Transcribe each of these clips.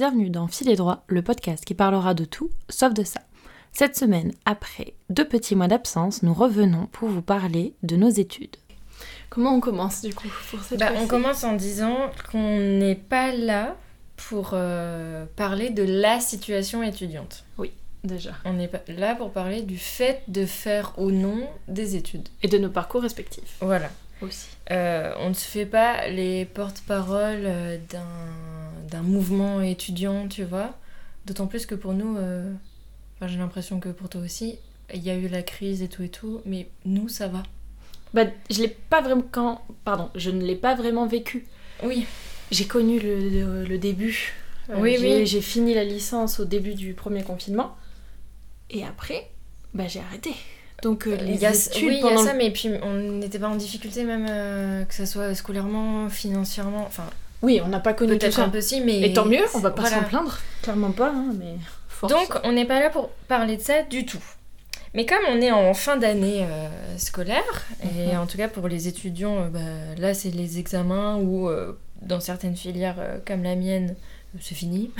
bienvenue dans Filet droit, le podcast qui parlera de tout sauf de ça. Cette semaine, après deux petits mois d'absence, nous revenons pour vous parler de nos études. Comment on commence du coup pour cette Bah, on commence en disant qu'on n'est pas là pour euh, parler de la situation étudiante. déjà On n'est pas là pour parler du fait de faire ou non des études. Et de nos parcours respectifs Voilà. Aussi. Euh, on ne se fait pas les porte-paroles euh, d'un, d'un mouvement étudiant, tu vois. D'autant plus que pour nous, euh, enfin, j'ai l'impression que pour toi aussi, il y a eu la crise et tout et tout, mais nous, ça va. Bah, je l'ai pas vraiment quand pardon, je ne l'ai pas vraiment vécu. Oui, J'ai connu le, le- le début. Euh, Oui, oui. j'ai fini la licence au début du premier confinement. Et après, bah, j'ai arrêté. Donc euh, les il y a, études oui, il y a pendant ça, mais puis on n'était pas en difficulté même, euh, que ce soit scolairement, financièrement, enfin Oui, on n'a pas connu tout ça. un peu si, mais... Et tant mieux, on va pas Voilà. s'en plaindre. Clairement pas, hein, mais force. Donc, on n'est pas là pour parler de ça du tout. Mais comme on est en fin d'année euh, scolaire, et Mhm. en tout cas pour les étudiants, euh, bah, là c'est les examens ou euh, dans certaines filières euh, comme la mienne, euh, c'est fini.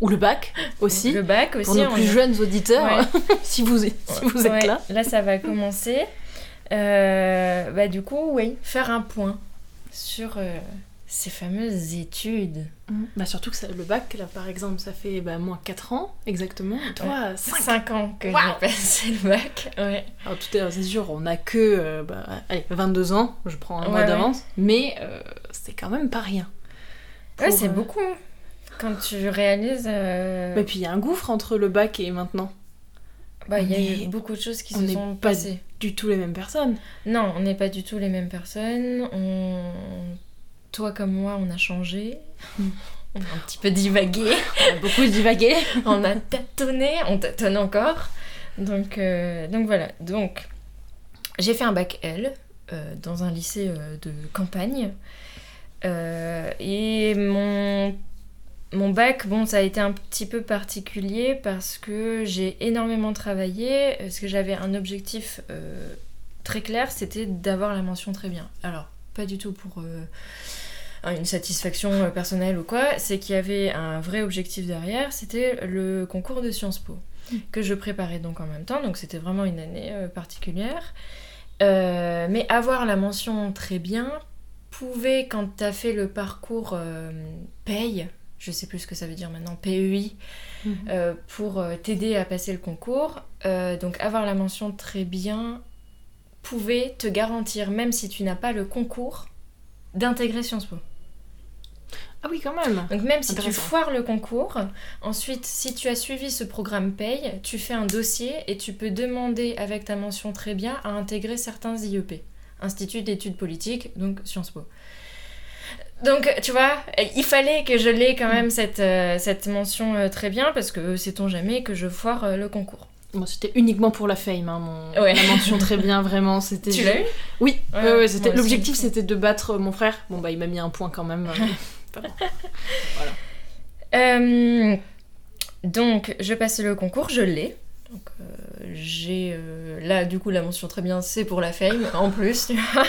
Ou le bac aussi. Le bac aussi. pour nos plus jeunes auditeurs, Ouais. si vous, si vous êtes Ouais, là. Là ça va commencer. Euh, bah, du coup, oui, faire un point sur euh, ces fameuses études. Bah, surtout que ça- le bac, là par exemple, ça fait bah, moins 4 ans exactement. Toi, 5 5 ans que Waouh. j'ai passé le bac. Ouais. Alors tout est c'est sûr, on a que euh, bah, allez, 22 ans, je prends un Ouais, mois ouais. d'avance, mais c'est quand même pas rien. Ouais, c'est beaucoup. Quand tu réalises. euh, Et puis il y a un gouffre entre le bac et maintenant. Bah, il y a eu beaucoup de choses qui on se n'est sont pas passées. Du tout les mêmes personnes. Non, on n'est pas du tout les mêmes personnes. On... Toi comme moi, on a changé. On a un petit peu divagué. On a beaucoup divagué. on a tâtonné. On tâtonne encore. Donc, euh, donc voilà. Donc, j'ai fait un bac L euh, dans un lycée euh, de campagne. Et mon, mon bac, bon, ça a été un petit peu particulier parce que j'ai énormément travaillé. Parce que j'avais un objectif euh, très clair, c'était d'avoir la mention très bien. Alors, pas du tout pour euh, une satisfaction euh, personnelle ou quoi, c'est qu'il y avait un vrai objectif derrière, c'était le concours de Sciences Po, Mm. que je préparais donc en même temps, donc c'était vraiment une année euh, particulière. Mais avoir la mention très bien pouvait, quand tu as fait le parcours paye, je sais plus ce que ça veut dire maintenant, PEI, euh, pour euh, t'aider à passer le concours. Euh, donc avoir la mention très bien pouvait te garantir, même si tu n'as pas le concours, d'intégrer Sciences Po. Ah oui, quand même. Donc même si tu foires le concours, ensuite si tu as suivi ce programme paye, tu fais un dossier et tu peux demander avec ta mention très bien à intégrer certains IEP, Institut d'études politiques, donc Sciences Po. Donc tu vois, il fallait que je l'ai quand même cette, euh, cette mention euh, très bien parce que sait-on jamais que je foire euh, le concours. Moi, c'était uniquement pour la fame, hein, mon... Ouais. la mention très bien, vraiment. C'était Tu l'as eu? Oui, Ouais, ouais, ouais, c'était... l'objectif c'était de battre mon frère. Bon, bah, il m'a mis un point quand même. Euh, donc, je passe le concours, je l'ai. Donc, euh, j'ai euh, là, du coup, la mention très bien, c'est pour la fame en plus, tu vois.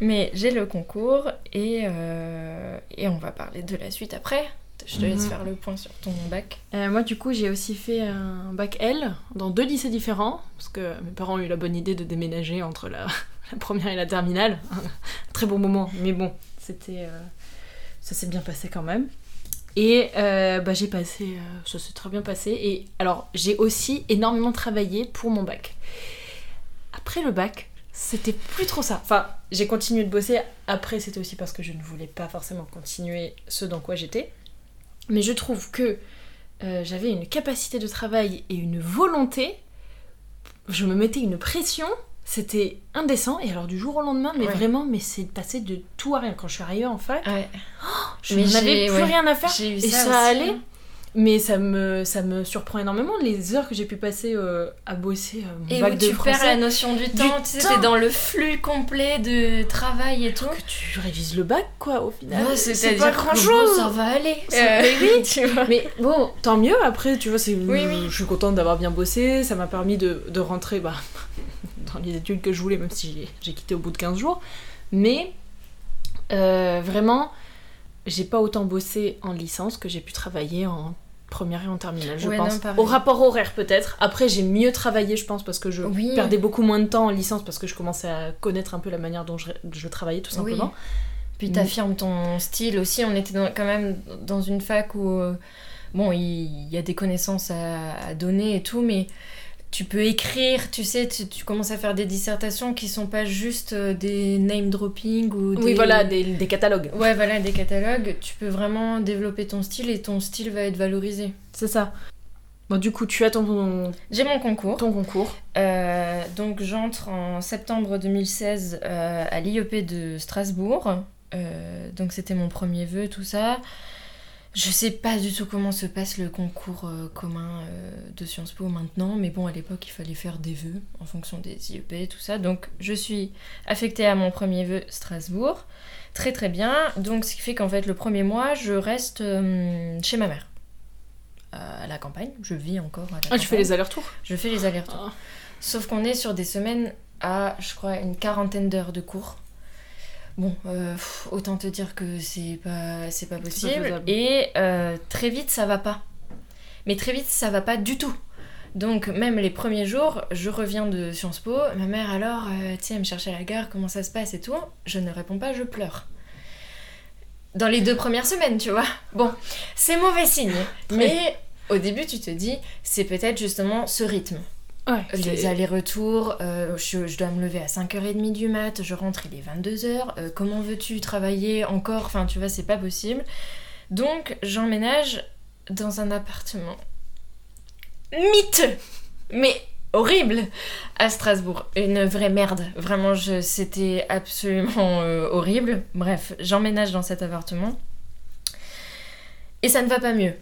Mais j'ai le concours et, euh, et on va parler de la suite après. Je te laisse Mhm. faire le point sur ton bac. Euh, moi, du coup, j'ai aussi fait un bac L dans deux lycées différents, parce que mes parents ont eu la bonne idée de déménager entre la, la première et la terminale. Très bon moment, mais bon, c'était, euh, ça s'est bien passé quand même. Et euh, bah, j'ai passé, euh, ça s'est très bien passé. Et alors, j'ai aussi énormément travaillé pour mon bac. Après le bac, c'était plus trop ça. Enfin, j'ai continué de bosser. Après, c'était aussi parce que je ne voulais pas forcément continuer ce dans quoi j'étais. Mais je trouve que euh, j'avais une capacité de travail et une volonté. Je me mettais une pression. C'était indécent. Et alors, du jour au lendemain, mais Ouais. vraiment, mais c'est passé de tout à rien. Quand je suis arrivée en fac, Ouais. je Mais n'avais plus ouais. rien à faire. Et ça, allait. Mais ça me, ça me surprend énormément les heures que j'ai pu passer euh, à bosser euh, mon Et bac où de tu français. perds la notion du temps, tu sais, t'es dans le flux complet de travail et tout. que tu révises le bac, quoi, au final. Ouais, c'est pas grand bon, chose. ça va aller. Ça- Euh, mais oui. tu vois. Mais bon, tant mieux. Après, tu vois, c'est, Oui, oui. je suis contente d'avoir bien bossé. Ça m'a permis de, de rentrer bah, dans les études que je voulais, même si j'ai, j'ai quitté au bout de 15 jours. Mais euh, vraiment, j'ai pas autant bossé en licence que j'ai pu travailler en première et en terminale, je Ouais, pense. non. Au rapport horaire peut-être. Après, j'ai mieux travaillé, je pense, parce que je Oui. perdais beaucoup moins de temps en licence parce que je commençais à connaître un peu la manière dont je, je travaillais tout Oui. simplement. Puis Mm. t'affirmes ton style aussi. On était dans- quand même dans une fac où, euh, bon, il y, a des connaissances à, à donner et tout, mais tu peux écrire, tu sais, tu, tu commences à faire des dissertations qui sont pas juste euh, des name dropping ou des... Oui, voilà, des, des catalogues. Ouais, voilà, des catalogues. Tu peux vraiment développer ton style et ton style va être valorisé. C'est ça. Bon, du coup, tu as ton, ton, J'ai mon concours. ton concours. Euh, donc j'entre en septembre 2016 euh, à l'IEP de Strasbourg. Euh, donc c'était mon premier vœu, tout ça. Je sais pas du tout comment se passe le concours euh, commun euh, de Sciences Po maintenant, mais bon, à l'époque, il fallait faire des vœux en fonction des IEP, tout ça. Donc je suis affectée à mon premier vœu Strasbourg. Très très bien. Donc ce qui fait qu'en fait, le premier mois, je reste euh, chez ma mère. À la campagne, je vis encore à la Ah, tu fais les allers-retours? Je fais les allers-retours. Ah. Sauf qu'on est sur des semaines à, je crois, une quarantaine d'heures de cours. Bon, euh, pff, autant te dire que c'est pas, c'est pas possible. Et euh, très vite, ça va pas. Mais très vite, ça va pas du tout. Donc, même les premiers jours, je reviens de Sciences Po. Ma mère, alors, euh, tu sais, elle me cherche à la gare, comment ça se passe et tout. Je ne réponds pas, je pleure. Dans les deux premières semaines, tu vois. Bon, c'est mauvais signe. Mais au début, tu te dis, c'est peut-être justement ce rythme. Ouais. Les allers-retours, euh, je, je dois me lever à 5h30 du mat, je rentre, il est 22h, euh, comment veux-tu travailler encore? Enfin, tu vois, c'est pas possible. Donc, j'emménage dans un appartement miteux, mais horrible, à Strasbourg. Une vraie merde. Vraiment, c'était absolument euh, horrible. Bref, j'emménage dans cet appartement. Et ça ne va pas mieux.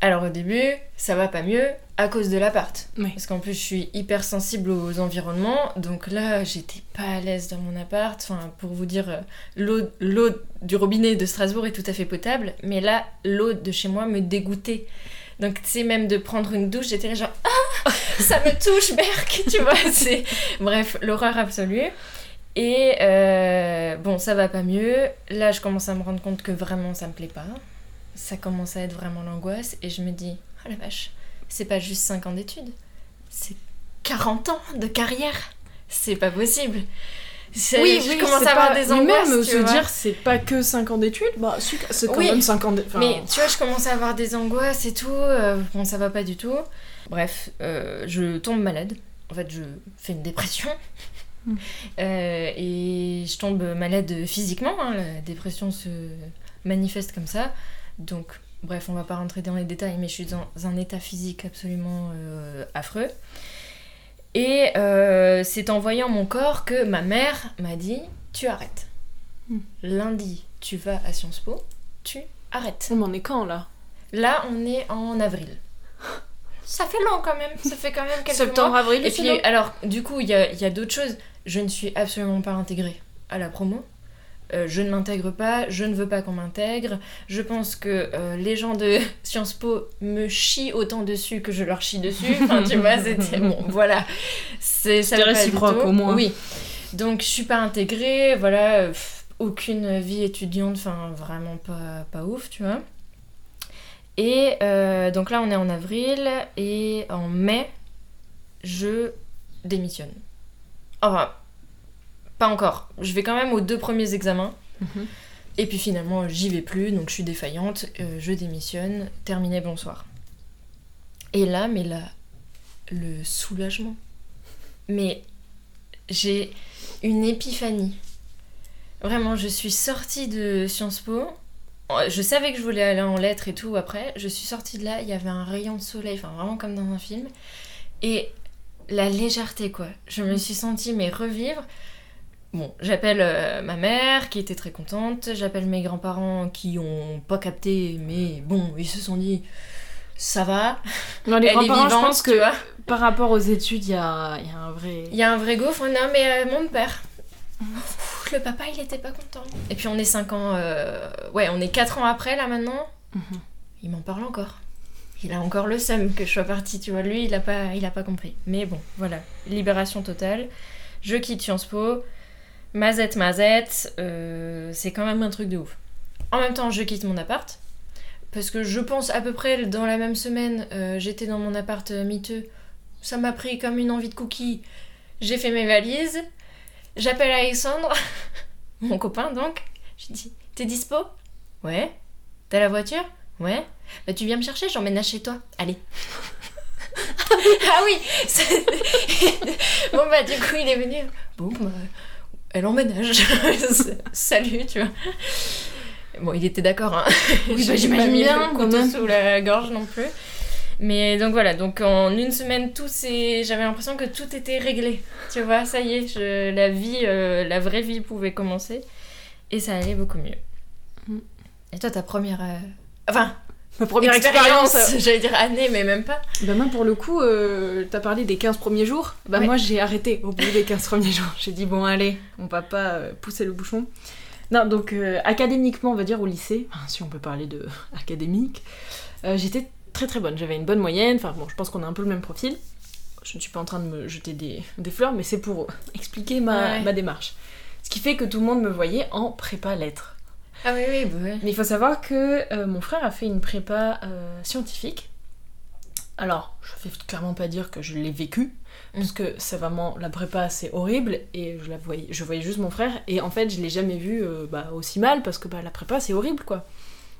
Alors au début, ça va pas mieux à cause de l'appart. Oui. Parce qu'en plus, je suis hyper sensible aux environnements. Donc là, j'étais pas à l'aise dans mon appart. Enfin, pour vous dire, euh, l'eau du robinet de Strasbourg est tout à fait potable. Mais là, l'eau de chez moi me dégoûtait. Donc, tu sais, même de prendre une douche, j'étais genre Ah Ça me touche, Berk Tu vois, c'est. Bref, l'horreur absolue. Et euh, bon, ça va pas mieux. Là, je commence à me rendre compte que vraiment ça me plaît pas. Ça commence à être vraiment l'angoisse. Et je me dis Oh la vache, c'est pas juste 5 ans d'études, c'est 40 ans de carrière. C'est pas possible. C'est- Oui, je oui, commence à avoir pas- des mais angoisses. même tu se dire c'est pas que 5 ans d'études, bah c'est quand Oui. même 5 ans d'études. Mais tu vois, je commence à avoir des angoisses et tout. euh, bon, ça va pas du tout. Bref, euh, je tombe malade. En fait, je fais une dépression. Mm. Euh, et je tombe malade physiquement. hein, La dépression se manifeste comme ça. Donc, bref, on va pas rentrer dans les détails, mais je suis dans un état physique absolument euh, affreux. Et euh, c'est en voyant mon corps que ma mère m'a dit Tu arrêtes. Mm. Lundi, tu vas à Sciences Po, tu arrêtes. on en est quand là? Là, on est en avril. Ça fait long quand même, ça fait quand même quelques Septembre, mois. avril, Et puis, long alors, du coup, il y a, il y a d'autres choses. Je ne suis absolument pas intégrée à la promo. Euh, je ne m'intègre pas, je ne veux pas qu'on m'intègre. Je pense que euh, les gens de Sciences Po me chient autant dessus que je leur chie dessus. Enfin, tu vois, c'était bon, voilà. C'est réciproque, au moins. Oui. Donc, je suis pas intégrée, voilà. pff, aucune vie étudiante, enfin, vraiment pas, pas ouf, tu vois. Et euh, donc là, on est en avril, et en mai, je démissionne. Enfin, pas encore. Je vais quand même aux deux premiers examens. Mhm. Et puis finalement, j'y vais plus, donc je suis défaillante, euh, je démissionne, terminé, bonsoir. Et là, mais là, le soulagement. Mais j'ai une épiphanie. Vraiment, je suis sortie de Sciences Po. Je savais que je voulais aller en lettres et tout après. Je suis sortie de là, il y avait un rayon de soleil, enfin vraiment comme dans un film. Et la légèreté, quoi. Je me suis sentie, mais revivre. Bon, j'appelle euh, ma mère qui était très contente, j'appelle mes grands-parents qui ont pas capté, mais bon, ils se sont dit ça va, Non, les grands-parents, je pense que par rapport aux études, il y a, y a un vrai. Il y a un vrai gouffre, non mais euh, mon père. Le papa il était pas content. Et puis on est 5 ans, euh, ouais on est 4 ans après là maintenant. Mhm. Il m'en parle encore. Il a encore le seum que je sois partie, tu vois. Lui il a pas, il a pas compris. Mais bon, voilà, libération totale. Je quitte Sciences Po. Mazette, mazette, euh, c'est quand même un truc de ouf. En même temps, je quitte mon appart. Parce que je pense à peu près dans la même semaine, euh, j'étais dans mon appart euh, miteux. Ça m'a pris comme une envie de cookie. J'ai fait mes valises. J'appelle Alexandre, mon copain donc. Je dis T'es dispo? Ouais. T'as la voiture? Ouais. Bah tu viens me chercher, j'emménage chez toi. Allez. ah oui Bon bah du coup il est venu. Bon bah elle emménage. Salut tu vois. Bon il était d'accord hein. Oui, bah, j'imagine bien, quand même. sous la gorge non plus. Mais donc voilà, donc en une semaine, tout s'est... j'avais l'impression que tout était réglé. Tu vois, ça y est, je- la vie, euh, la vraie vie pouvait commencer. Et ça allait beaucoup mieux. Mm. Et toi, ta première... euh, Enfin, Ma première expérience. J'allais dire année, mais même pas. Bah moi pour le coup, euh, t'as parlé des 15 premiers jours. Bah Ouais. moi j'ai arrêté au bout des 15 premiers jours. J'ai dit bon allez, on va pas euh, pousser le bouchon. Non donc euh, académiquement on va dire au lycée, si on peut parler de académique, euh, j'étais très très bonne. J'avais une bonne moyenne, enfin bon je pense qu'on a un peu le même profil. Je ne suis pas en train de me jeter des, des fleurs mais c'est pour expliquer ma, Ouais. ma démarche. Ce qui fait que tout le monde me voyait en prépa lettres. Ah oui, oui, bah ouais. Mais il faut savoir que euh, mon frère a fait une prépa euh, scientifique. Alors, je vais clairement pas dire que je l'ai vécu, parce que c'est vraiment la prépa, c'est horrible, et je la voyais, je voyais juste mon frère, et en fait, je l'ai jamais vu euh, bah, aussi mal, parce que bah, la prépa, c'est horrible, quoi.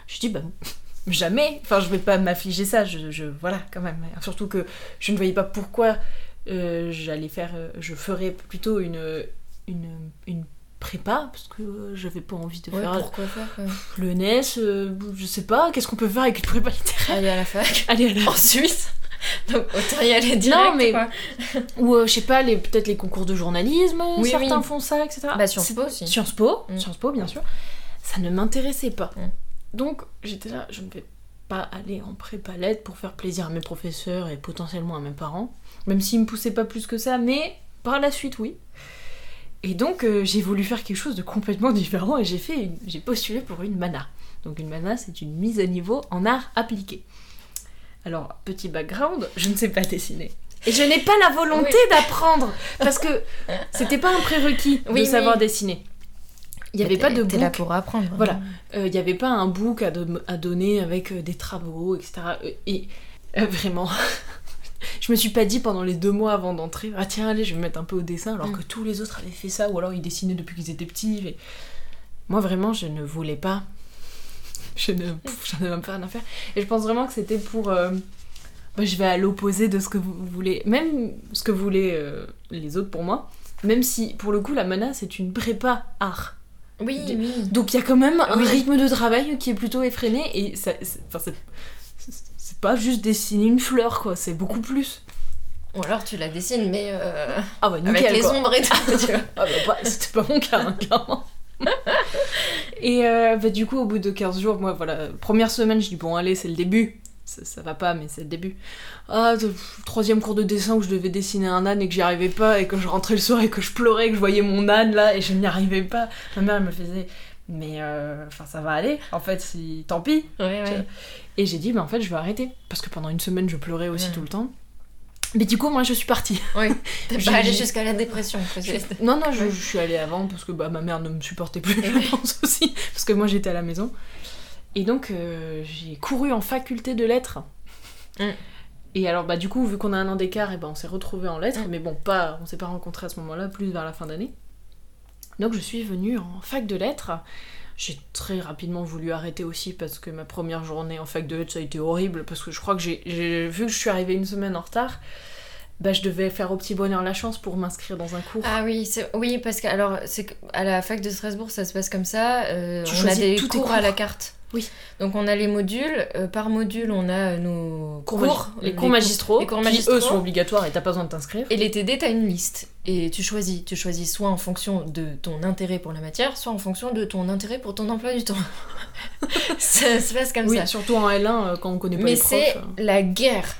Je dis bah jamais, enfin, je vais pas m'affliger ça, je, je- voilà, quand même. Surtout que je ne voyais pas pourquoi j'allais faire, je ferais plutôt une une, une prépa, parce que euh, j'avais pas envie de Ouais, faire pourquoi faire quoi le NES, euh, je sais pas, qu'est-ce qu'on peut faire avec une prépa littéraire Aller à la fac. Allez, à la- En Suisse. Donc autant y aller direct, Non, mais- quoi. Ou euh, je sais pas, les- peut-être les concours de journalisme, Oui, certains oui. font ça, etc. Bah, Sciences Po aussi. Sciences Po, Mm. Sciences Po, bien sûr. Ça ne m'intéressait pas. Mm. Donc j'étais là, je ne vais pas aller en prépa lettres pour faire plaisir à mes professeurs et potentiellement à mes parents. Même s'ils me poussaient pas plus que ça, mais par la suite, oui. Et donc euh, j'ai voulu faire quelque chose de complètement différent et j'ai fait, une- j'ai postulé pour une mana. Donc une mana, c'est une mise à niveau en art appliqué. Alors petit background, je ne sais pas dessiner. Et je n'ai pas la volonté d'apprendre parce que c'était pas un prérequis Oui, de oui. savoir dessiner. Il n'y avait pas de T'es là book pour apprendre. Voilà. euh, il n'y avait pas un book à, do- à donner avec euh, des travaux, etc. Et euh, vraiment, je me suis pas dit pendant les deux mois avant d'entrer, ah tiens, allez, je vais me mettre un peu au dessin, alors Mm. que tous les autres avaient fait ça, ou alors ils dessinaient depuis qu'ils étaient petits. et- Moi, vraiment, je ne voulais pas. Je ne. pff, J'en avais même pas rien à faire. Et je pense vraiment que c'était pour. euh, bah, je vais à l'opposé de ce que vous voulez. Même ce que voulaient euh, les autres pour moi. Même si, pour le coup, la mana, c'est une prépa art. Oui. Donc il y a quand même un rythme de travail qui est plutôt effréné et ça, enfin, c'est, pas juste dessiner une fleur quoi, c'est beaucoup plus. Ou alors tu la dessines, mais euh, Ah bah nickel avec les quoi. ombres et tout. Ah bah, pas- c'était pas mon cas hein, clairement. et euh, bah, du coup au bout de 15 jours, moi voilà, première semaine je dis bon allez c'est le début. Ça, ça va pas mais c'est le début. Ah, troisième cours de dessin où je devais dessiner un âne et que j'y arrivais pas et que je rentrais le soir et que je pleurais, que je voyais mon âne là et je n'y arrivais pas. Ma mère elle me faisait mais euh, enfin ça va aller en fait si tant pis Ouais, ouais. Et j'ai dit, mais en fait, je vais arrêter. Parce que pendant une semaine, je pleurais aussi Ouais. tout le temps. Mais du coup, moi, je suis partie. T'es J'ai- pas allé j'ai- jusqu'à la dépression. Non, non, je, suis allée avant parce que bah, ma mère ne me supportait plus, je pense aussi. Parce que moi, j'étais à la maison. Et donc, euh, j'ai couru en faculté de lettres. Mm. Et alors, bah, du coup, vu qu'on a un an d'écart, et ben, on s'est retrouvés en lettres. Mais bon, pas, on s'est pas rencontrés à ce moment-là, plus vers la fin d'année. Donc, je suis venue en fac de lettres. J'ai très rapidement voulu arrêter aussi parce que ma première journée en fac de lettres, ça a été horrible. Parce que je crois que j'ai, vu que je suis arrivée une semaine en retard, bah, je devais faire au petit bonheur la chance pour m'inscrire dans un cours. Ah oui, oui, parce que alors c'est à la fac de Strasbourg, ça se passe comme ça. euh, Tu on a des cours, à la carte. Oui. Donc on a les modules. euh, par module, on a euh, nos Cours les cours magistraux, les cours qui, magistraux. eux sont obligatoires et t'as pas besoin de t'inscrire. Et les TD, t'as une liste. Et tu choisis. Tu choisis soit en fonction de ton intérêt pour la matière, soit en fonction de ton intérêt pour ton emploi du temps. ça se passe comme oui, ça. surtout en L1 euh, quand on connaît pas Mais les profs. c'est euh. la guerre.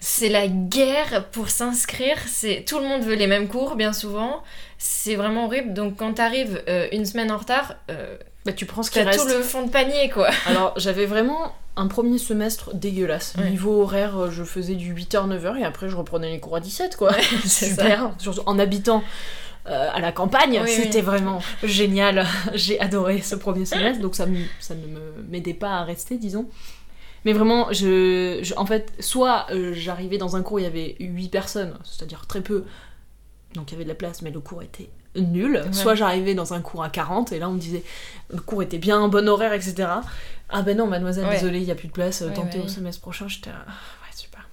C'est la guerre pour s'inscrire. C'est tout le monde veut les mêmes cours, bien souvent. C'est vraiment horrible. Donc quand t'arrives euh, une semaine en retard, euh, Bah tu prends ce qui reste. tout le fond de panier, quoi. Alors j'avais vraiment un premier semestre dégueulasse. Ouais. Niveau horaire, euh, je faisais du 8h-9h et après je reprenais les cours à 17 quoi. Super. Surtout en habitant euh, à la campagne. Oui, C'était oui. vraiment génial. J'ai adoré ce premier semestre, donc ça, me- ça ne me- m'aidait pas à rester, disons. Mais vraiment, je, je- en fait, soit euh, j'arrivais dans un cours où il y avait 8 personnes, c'est-à-dire très peu, donc il y avait de la place, mais le cours était nul. Ouais. Soit j'arrivais dans un cours à 40, et là on me disait le cours était bien, bon horaire, etc. Ah ben non, mademoiselle, Ouais. désolée, il n'y a plus de place, Ouais, tentez au semestre prochain. J'étais ah, ouais, super.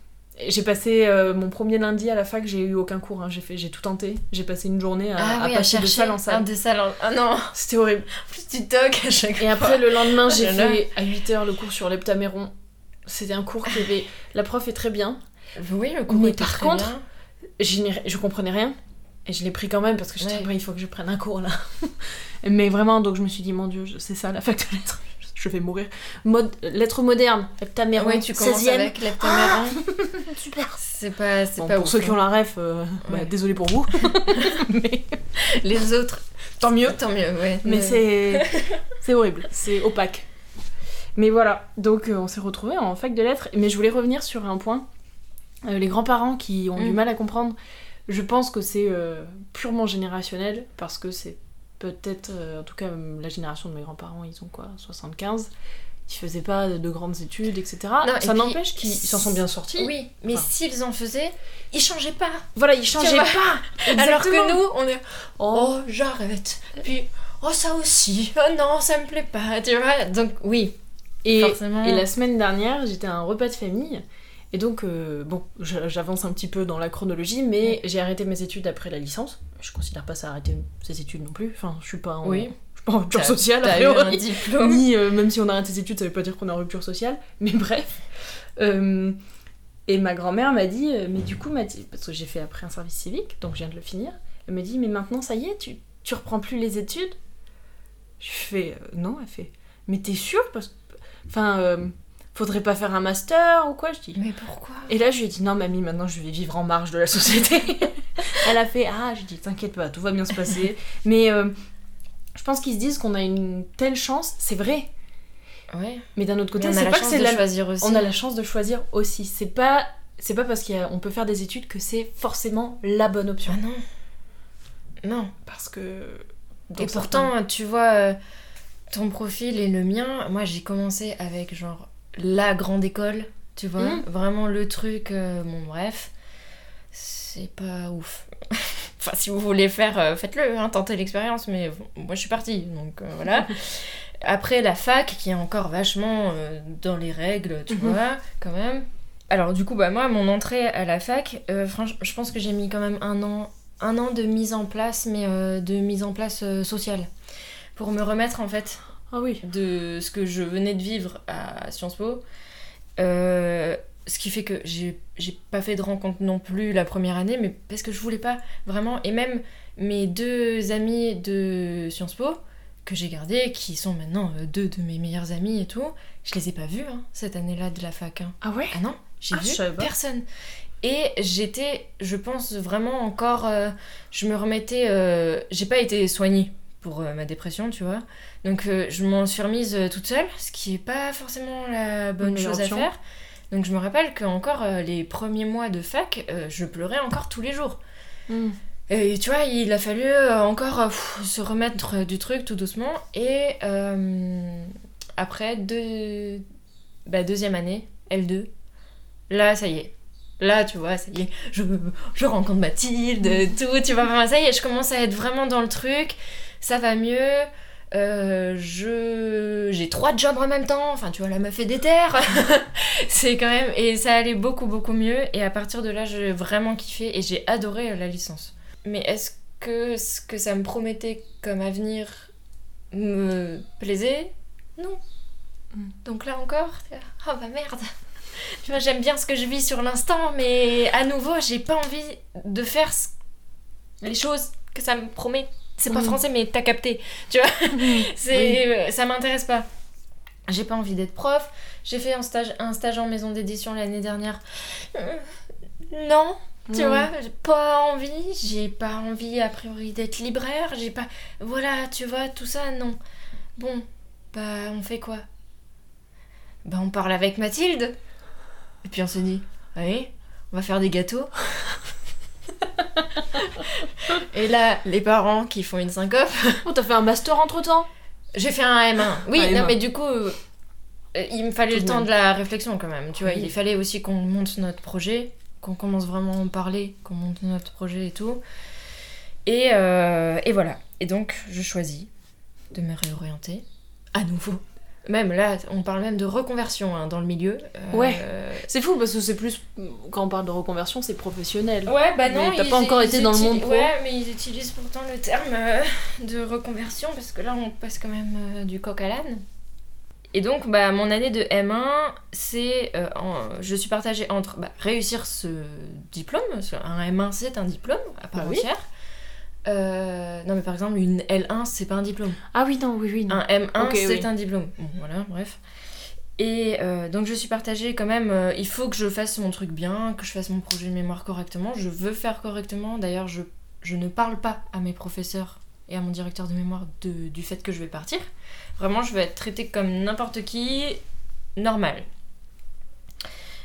J'ai passé euh, mon premier lundi à la fac, j'ai eu aucun cours, hein. j'ai fait, j'ai tout tenté. J'ai passé une journée à, Ah à oui, à passer de chercher salle en un salle. de salle en... Ah non, C'était horrible. plus tu toques à chaque Et après, le lendemain, j'ai là. fait à 8h le cours sur l'heptaméron. C'était un cours qui avait. La prof est très bien. Oui, le cours Mais était par très contre, bien. Je comprenais rien. Et je l'ai pris quand même parce que je Ouais. il faut que je prenne un cours là. Mais vraiment, donc je me suis dit, mon dieu, c'est ça la fac de lettres. Je vais mourir. Mode, lettres modernes, heptaméron, Ouais, tu commences 16e. avec l'heptaméron. Super. C'est pas, c'est Bon, pas pour ouf, ceux qui hein. ont la ref, euh, bah, Ouais. désolé pour vous. mais Les autres, tant mieux. tant mieux, ouais. Mais c'est c'est horrible, c'est opaque. Mais voilà, donc euh, on s'est retrouvés en fac de lettres. Mais je voulais revenir sur un point. Euh, les grands-parents qui ont du Mm. mal à comprendre, je pense que c'est euh, purement générationnel parce que c'est peut-être, euh, en tout cas euh, la génération de mes grands-parents, ils ont quoi, 75 Ils faisaient pas de grandes études, etc. Non, Ça n'empêche qu'ils s'en sont bien sortis. Oui, mais Enfin. s'ils en faisaient, ils changeaient pas. Voilà, ils changeaient pas Alors que nous, on est Oh, oh j'arrête. Puis oh ça aussi. Oh non, ça me plaît pas. Tu vois. Donc oui, Et, forcément. et la semaine dernière, j'étais à un repas de famille. Et donc, euh, bon, j'avance un petit peu dans la chronologie, mais j'ai arrêté mes études après la licence. Je considère pas ça arrêter ses études non plus. Enfin, je suis pas en, Oui. je suis pas en rupture sociale, a un priori. diplôme. Ni, euh, même si on arrête ses études, ça veut pas dire qu'on est en rupture sociale. Mais bref. Euh, et ma grand-mère m'a dit, mais du coup, m'a dit, parce que j'ai fait après un service civique, donc je viens de le finir, elle m'a dit, mais maintenant, ça y est, tu, tu reprends plus les études? Je fais, non, elle fait, mais t'es sûre parce enfin, faudrait pas faire un master ou quoi Je dis. Mais pourquoi? Et là, je lui ai dit, non, mamie, maintenant, je vais vivre en marge de la société. elle a fait, ah, j'ai dit, t'inquiète pas, tout va bien se passer. mais euh, je pense qu'ils se disent qu'on a une telle chance, c'est vrai. Ouais. Mais d'un autre côté, Mais on a c'est la pas que chance c'est de la choisir aussi. on a la chance de choisir aussi. C'est pas c'est pas parce qu'on peut faire des études que c'est forcément la bonne option. Ah non. Non. Parce que dans Et certains- pourtant, tu vois, euh, ton profil et le mien, moi j'ai commencé avec genre la grande école, tu vois, Mhm. vraiment le truc, euh, bon bref, c'est pas ouf. enfin, si vous voulez faire, euh, faites-le, hein, tentez l'expérience, mais bon, moi je suis partie, donc euh, voilà. Après la fac, qui est encore vachement euh, dans les règles, tu Mhm. vois, quand même. Alors du coup, bah moi, mon entrée à la fac, franchement, je pense que j'ai mis quand même un an, un an de mise en place, mais de mise en place sociale, pour me remettre en fait ah oui. de ce que je venais de vivre à Sciences Po. Euh, ce qui fait que j'ai pas fait de rencontre non plus la première année, mais parce que je voulais pas vraiment. Et même mes deux amis de Sciences Po, que j'ai gardés, qui sont maintenant euh, deux de mes meilleurs amis et tout, je les ai pas vus hein, cette année-là de la fac. hein. Ah ouais? Ah non, j'ai Ah, vu personne. Et j'étais, je pense vraiment encore, euh, je me remettais, euh, j'ai pas été soignée pour euh, ma dépression, tu vois. Donc euh, je m'en suis remise euh, toute seule, ce qui est pas forcément la bonne chose à faire. Donc je me rappelle que encore les premiers mois de fac, je pleurais encore tous les jours. Hmm. Et tu vois, il a fallu encore pff, se remettre du truc tout doucement. Et euh, après deux... bah, deuxième année, L2, là, ça y est. Là, tu vois, ça y est, je, je rencontre Mathilde, tout, tu vois, enfin, ça y est, je commence à être vraiment dans le truc, ça va mieux, euh, je j'ai trois jobs en même temps, enfin, tu vois, la meuf est déter, c'est quand même, et ça allait beaucoup, beaucoup mieux, et à partir de là, j'ai vraiment kiffé, et j'ai adoré euh, la licence. Mais est-ce que ce que ça me promettait comme avenir me plaisait? Non. Mm. Donc là encore, là, oh bah merde. Tu vois, j'aime bien ce que je vis sur l'instant, mais à nouveau, j'ai pas envie de faire ce- les choses que ça me promet. C'est pas Mm. français, mais t'as capté. Tu vois, c'est ça m'intéresse pas. J'ai pas envie d'être prof. J'ai fait un stage, un stage en maison d'édition l'année dernière. Euh, non, tu Hmm. vois, j'ai pas envie, j'ai pas envie a priori d'être libraire, j'ai pas. Voilà, tu vois, tout ça, non. Bon, bah, on fait quoi? Bah, on parle avec Mathilde. Et puis on se dit, allez, on va faire des gâteaux. Et là, les parents qui font une syncope. Oh, t'as fait un master entre temps J'ai fait un M1. Oui, Un non, M1. mais du coup, euh, il me fallait Tout le temps même. de la réflexion quand même. Tu vois, Oui. il fallait aussi qu'on monte notre projet, qu'on commence vraiment à en parler, qu'on monte notre projet et tout. Et, euh, et voilà. Et donc, je choisis de me réorienter à nouveau. Même là, on parle même de reconversion hein, dans le milieu. Euh, Ouais. C'est fou parce que c'est plus. Quand on parle de reconversion, c'est professionnel. Ouais, bah non. Mais t'as pas encore été dans le monde pro. Ouais, mais ils utilisent pourtant le terme euh, de reconversion parce que là, on passe quand même euh, du coq à l'âne. Et donc, bah, mon année de M1, c'est. je suis partagée entre bah, réussir ce diplôme, parce qu'un M1, c'est un diplôme à part Bah oui. Euh, non, mais par exemple, une L1, c'est pas un diplôme. Ah oui, non, oui, oui. non. Un M1, Ok, c'est oui. un diplôme. Bon, voilà, bref. Et euh, donc je suis partagée quand même, euh, il faut que je fasse mon truc bien, que je fasse mon projet de mémoire correctement, je veux faire correctement, d'ailleurs je, je ne parle pas à mes professeurs et à mon directeur de mémoire de- du fait que je vais partir. Vraiment je veux être traitée comme n'importe qui, normal.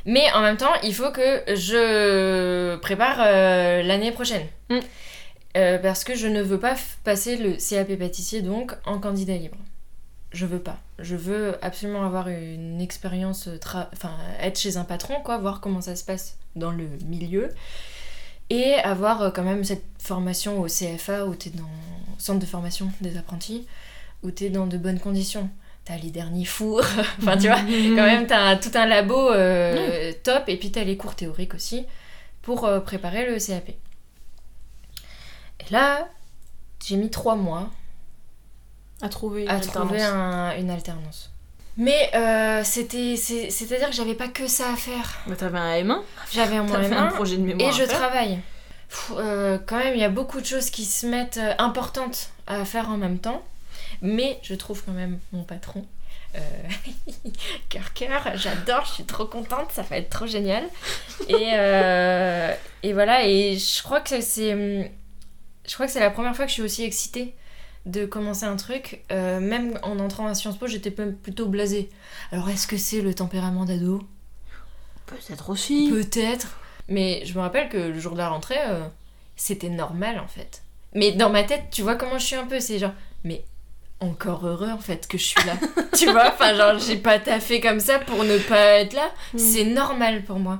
Mais en même temps, il faut que je prépare l'année prochaine. Mm. Euh, parce que je ne veux pas passer le CAP pâtissier donc en candidat libre. Je veux pas. Je veux absolument avoir une expérience, tra- enfin être chez un patron, quoi, voir comment ça se passe dans le milieu. Et avoir euh, quand même cette formation au CFA où t'es dans centre de formation des apprentis, où t'es dans de bonnes conditions. T'as les derniers fours, enfin tu vois, quand même t'as tout un labo euh, top et puis t'as les cours théoriques aussi pour euh, préparer le CAP. Et là, j'ai mis trois mois À trouver. une à alternance. trouver un- une alternance. Mais euh, c'était, c'est- c'est-à-dire que j'avais pas que ça à faire. Bah, t'avais un M1, J'avais un t'avais un moyen projet de mémoire. et je faire. travaille. Pff, euh, quand même, il y a beaucoup de choses qui se mettent euh, importantes à faire en même temps. Mais je trouve quand même mon patron. Cœur cœur, j'adore, je suis trop contente, ça va être trop génial. Et, et voilà, et je crois que c'est, hum, je crois que c'est la première fois que je suis aussi excitée de commencer un truc. Euh, même en entrant à Sciences Po, j'étais plutôt blasée. Alors est-ce que c'est le tempérament d'ado? Peut-être aussi. Peut-être. Mais je me rappelle que le jour de la rentrée, euh, c'était normal en fait. Mais dans ma tête, tu vois comment je suis un peu C'est genre, mais encore heureux en fait que je suis là. tu vois Enfin, genre, j'ai pas taffé comme ça pour ne pas être là. Mm. C'est normal pour moi.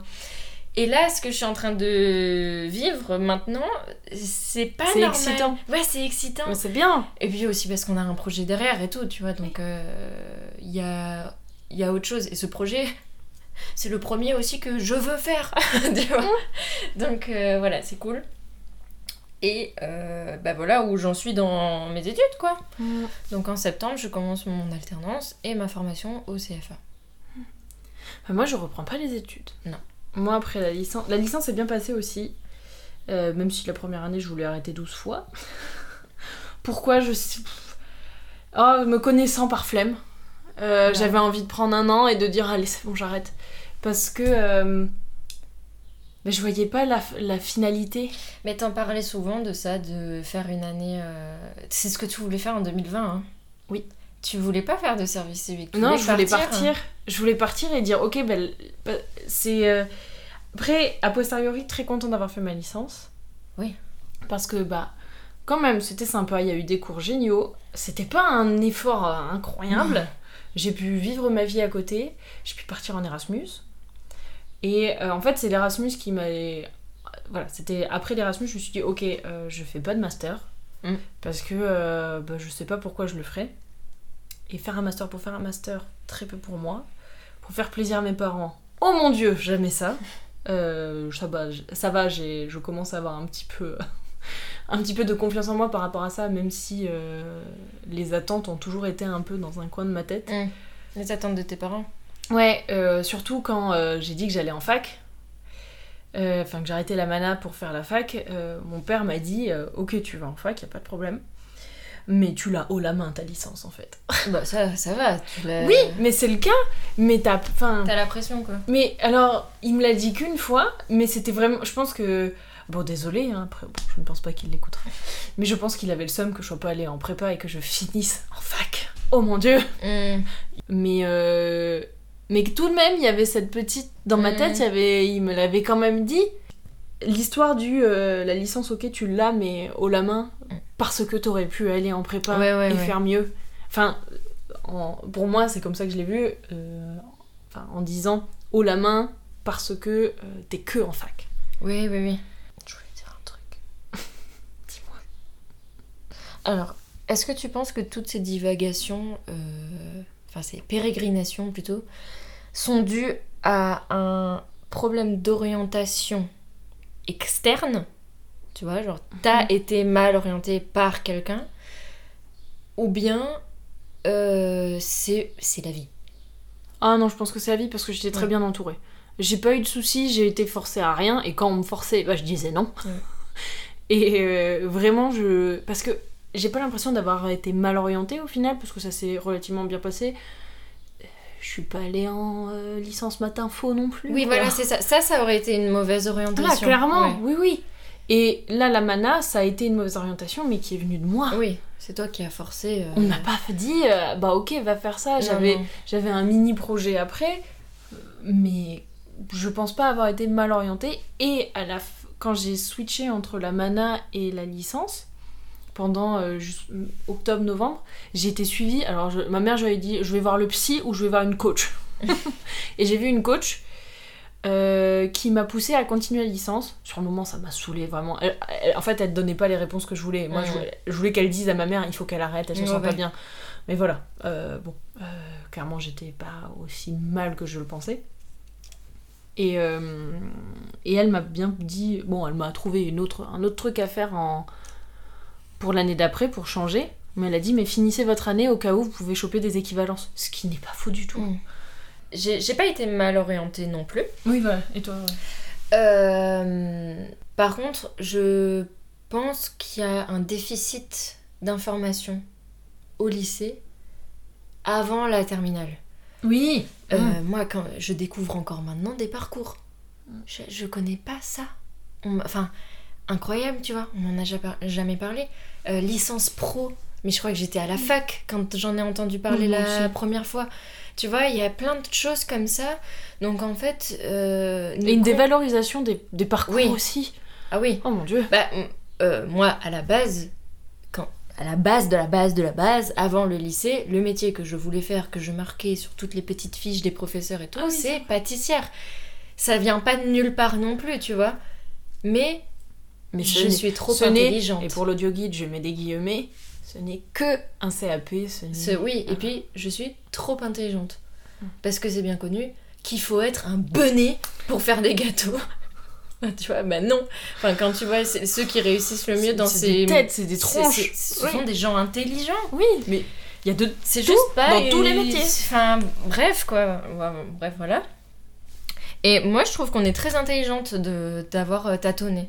Et là, ce que je suis en train de vivre maintenant, c'est pas C'est normal. excitant. Ouais, c'est excitant. Mais c'est bien. Et puis aussi parce qu'on a un projet derrière et tout, tu vois. Donc, euh, il y, a, il y a autre chose. Et ce projet, c'est le premier aussi que je veux faire, tu vois. Donc, euh, voilà, c'est cool. Et euh, bah voilà où j'en suis dans mes études, quoi. Donc, en septembre, je commence mon alternance et ma formation au CFA. Bah, moi, je reprends pas les études. Non. Moi, après la licence. La licence est bien passée aussi. Euh, même si la première année, je voulais arrêter 12 fois. Pourquoi je. Oh, me connaissant par flemme. euh, Ouais. J'avais envie de prendre un an et de dire allez, c'est bon, j'arrête. Parce que. euh, mais je voyais pas la, la finalité. Mais t'en parlais souvent de ça, de faire une année. euh, C'est ce que tu voulais faire en 2020, hein? Oui. Tu voulais pas faire de service civique. tu Non, je voulais partir. partir. Je voulais partir et dire, ok, ben, bah, c'est. euh, Après, a posteriori, très content d'avoir fait ma licence. Oui. Parce que, bah, quand même, c'était sympa. Il y a eu des cours géniaux. C'était pas un effort euh, incroyable. J'ai pu vivre ma vie à côté. J'ai pu partir en Erasmus. Et euh, en fait, c'est l'Erasmus qui m'a. Voilà, c'était après l'Erasmus, je me suis dit, ok, je fais pas de master. Mm. Parce que bah, je sais pas pourquoi je le ferais. Et faire un master pour faire un master, très peu pour moi. Pour faire plaisir à mes parents, oh mon dieu, jamais ça. Euh, ça va, ça va j'ai, je commence à avoir un petit peu. un petit peu de confiance en moi par rapport à ça, même si euh, les attentes ont toujours été un peu dans un coin de ma tête. Mm. Les attentes de tes parents. Ouais, euh, surtout quand euh, j'ai dit que j'allais en fac, enfin que j'arrêtais la mana pour faire la fac, mon père m'a dit Ok, tu vas en fac, y a pas de problème. Mais tu l'as haut la main ta licence en fait. Bah ça, ça va. Tu l'as- Oui, mais c'est le cas. Mais t'as. Enfin. T'as la pression quoi. Mais alors, il me l'a dit qu'une fois, mais c'était vraiment. Je pense que. Bon, désolé, hein, après, bon, je ne pense pas qu'il l'écoutera. Mais je pense qu'il avait le seum que je sois pas allée en prépa et que je finisse en fac. Oh mon dieu Mm. Mais. Euh... Mais tout de même, il y avait cette petite. Dans ma Mhm. tête, il, y avait... il me l'avait quand même dit. l'histoire du euh, la licence, ok, tu l'as, mais haut la main, parce que t'aurais pu aller en prépa Ouais, ouais, et ouais. faire mieux. Enfin, en- pour moi, c'est comme ça que je l'ai vu, euh, enfin, en disant haut la main, parce que euh, t'es que en fac. Oui, oui, oui. Je voulais dire un truc. Dis-moi. Alors, est-ce que tu penses que toutes ces divagations, euh, enfin ces pérégrinations plutôt, sont dues à un problème d'orientation externe Tu vois, genre, t'as été mal orienté par quelqu'un Ou bien euh, c'est la vie Ah non, je pense que c'est la vie parce que j'étais très Ouais. bien entourée. J'ai pas eu de soucis, j'ai été forcée à rien et quand on me forçait, bah, je disais non. Ouais. Et euh, vraiment, je. Parce que j'ai pas l'impression d'avoir été mal orientée au final, parce que ça s'est relativement bien passé. Euh, Je suis pas allée en euh, licence matin faux non plus. Oui, quoi. voilà, c'est ça. Ça, ça aurait été une mauvaise orientation. Ah, clairement, Ouais. oui, oui. Et là, la mana, ça a été une mauvaise orientation, mais qui est venue de moi. Oui, c'est toi qui as forcé. euh, On m'a pas dit, euh, bah ok, va faire ça. J'avais. J'avais un mini projet après, mais je pense pas avoir été mal orientée. Et à la f- quand j'ai switché entre la mana et la licence, pendant euh, octobre-novembre, j'ai été suivie. Alors, je- ma mère, je lui avais dit je vais voir le psy ou je vais voir une coach. et j'ai vu une coach euh, qui m'a poussée à continuer la licence. Sur le moment, ça m'a saoulée vraiment. Elle- elle- en fait, elle donnait pas les réponses que je voulais. Moi, je voulais, je voulais qu'elle dise à ma mère il faut qu'elle arrête, elle se sent pas bien. Mais voilà, euh, bon, euh, clairement, j'étais pas aussi mal que je le pensais. Et, et elle m'a bien dit, bon, elle m'a trouvé une autre, un autre truc à faire en, pour l'année d'après, pour changer. Mais elle a dit, mais finissez votre année au cas où vous pouvez choper des équivalences. Ce qui n'est pas faux du tout. Mm. J'ai pas été mal orientée non plus. Oui, voilà. Et toi Euh, par contre, je pense qu'il y a un déficit d'information au lycée avant la terminale. Oui. Euh, Mm. Moi, quand je découvre encore maintenant des parcours, je, je connais pas ça. On Enfin, incroyable, tu vois. On m'en a ja- jamais parlé. Euh, licence pro, mais je crois que j'étais à la fac quand j'en ai entendu parler Mm. La première fois. Tu vois, il y a plein de choses comme ça. Donc en fait, euh, Et une dévalorisation des, des parcours Oui. aussi. Ah oui. Oh mon dieu. Bah, euh, moi, à la base, quand, à la base de la base de la base, avant le lycée, le métier que je voulais faire, que je marquais sur toutes les petites fiches des professeurs et tout, Ah oui, c'est pâtissière. Ça vient pas de nulle part non plus, tu vois. Mais, Mais je suis trop intelligente. Et pour l'audio guide, je mets des guillemets. Ce n'est que un CAP. Ce oui, et puis je suis trop intelligente. Parce que c'est bien connu qu'il faut être un bonnet pour faire des gâteaux. tu vois, bah non. Enfin, quand tu vois c'est- ceux qui réussissent le mieux C'est- dans c'est ces. des têtes, c'est des c'est- tronches. c'est- Ce Oui. sont des gens intelligents. Oui, mais il y a de C'est juste pas. dans tous les métiers. Enfin, bref, quoi. Bref, voilà. Et moi, je trouve qu'on est très intelligente de d'avoir euh, tâtonné.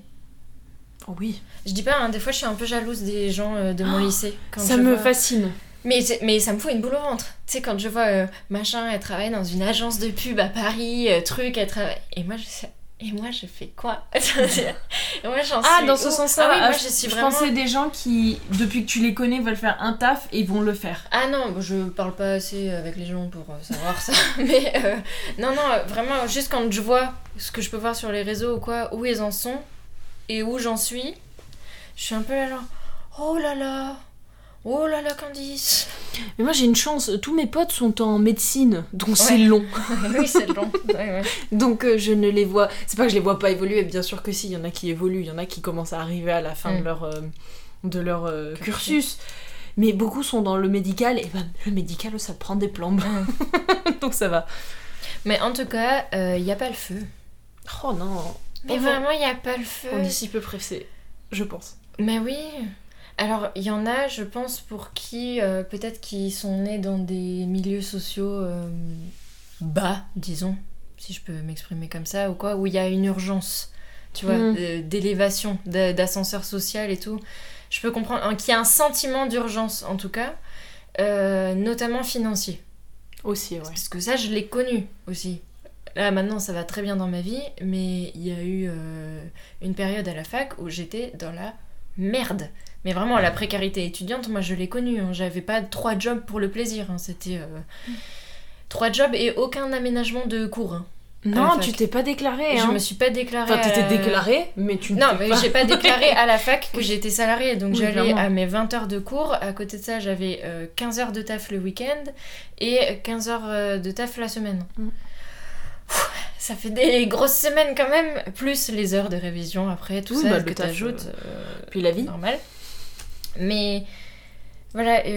Oui. Je dis pas, hein, des fois, je suis un peu jalouse des gens euh, de mon Oh, lycée. quand Ça je me vois- fascine. Mais, mais ça me fout une boule au ventre. Tu sais, quand je vois euh, machin, elle travaille dans une agence de pub à Paris, euh, truc, elle travaille. Et moi, je sais. Et moi, je fais quoi? Et moi, j'en Ah, suis dans ce sens-là, Ah oui, moi, je suis je vraiment. pensais des gens qui, depuis que tu les connais, veulent faire un taf et vont le faire. Ah non, je parle pas assez avec les gens pour savoir ça. Mais euh, non, non, vraiment, juste quand je vois ce que je peux voir sur les réseaux ou quoi, où ils en sont et où j'en suis, je suis un peu là genre, oh là là, oh là là, Candice. Mais moi j'ai une chance, tous mes potes sont en médecine, donc c'est long. oui, c'est long. Ouais, ouais. Donc euh, je ne les vois. C'est pas que je les vois pas évoluer, bien sûr que si, il y en a qui évoluent, il y en a qui commencent à arriver à la fin de Mm. leur, euh, de leur euh, Cursus. cursus. Mais beaucoup sont dans le médical, et ben le médical ça prend des plombes, donc ça va. Mais en tout cas, il n'y a pas le feu. Oh non, Mais vraiment, il n'y a pas le feu. on est si peu pressé, je pense. Mais oui. Alors, il y en a, je pense, pour qui, euh, peut-être qui sont nés dans des milieux sociaux euh, bas, disons, si je peux m'exprimer comme ça, ou quoi, où il y a une urgence, tu vois, Mm. d'élévation, d'a- d'ascenseur social et tout. Je peux comprendre, hein, qu'il y a un sentiment d'urgence, en tout cas, euh, notamment financier. Aussi, ouais. Parce que ça, je l'ai connu aussi. Là, maintenant, ça va très bien dans ma vie, mais il y a eu euh, une période à la fac où j'étais dans la merde. Mais vraiment, la précarité étudiante, moi, je l'ai connue. hein. J'avais pas trois jobs pour le plaisir. hein. C'était euh, trois jobs et aucun aménagement de cours. hein. Non, tu t'es pas déclarée. Je me suis pas déclarée. Enfin, t'étais la- déclarée, mais tu Non, mais j'ai pas déclaré à la fac que j'étais salariée. Donc Oui, j'allais à mes 20 heures de cours. À côté de ça, j'avais euh, 15 heures de taf le week-end et 15 heures euh, de taf la semaine. Mm. Ça fait des grosses semaines quand même, plus les heures de révision après, tout Oui, ça bah, que le taf, t'ajoutes. euh, euh, Puis la vie. normal. Mais voilà, il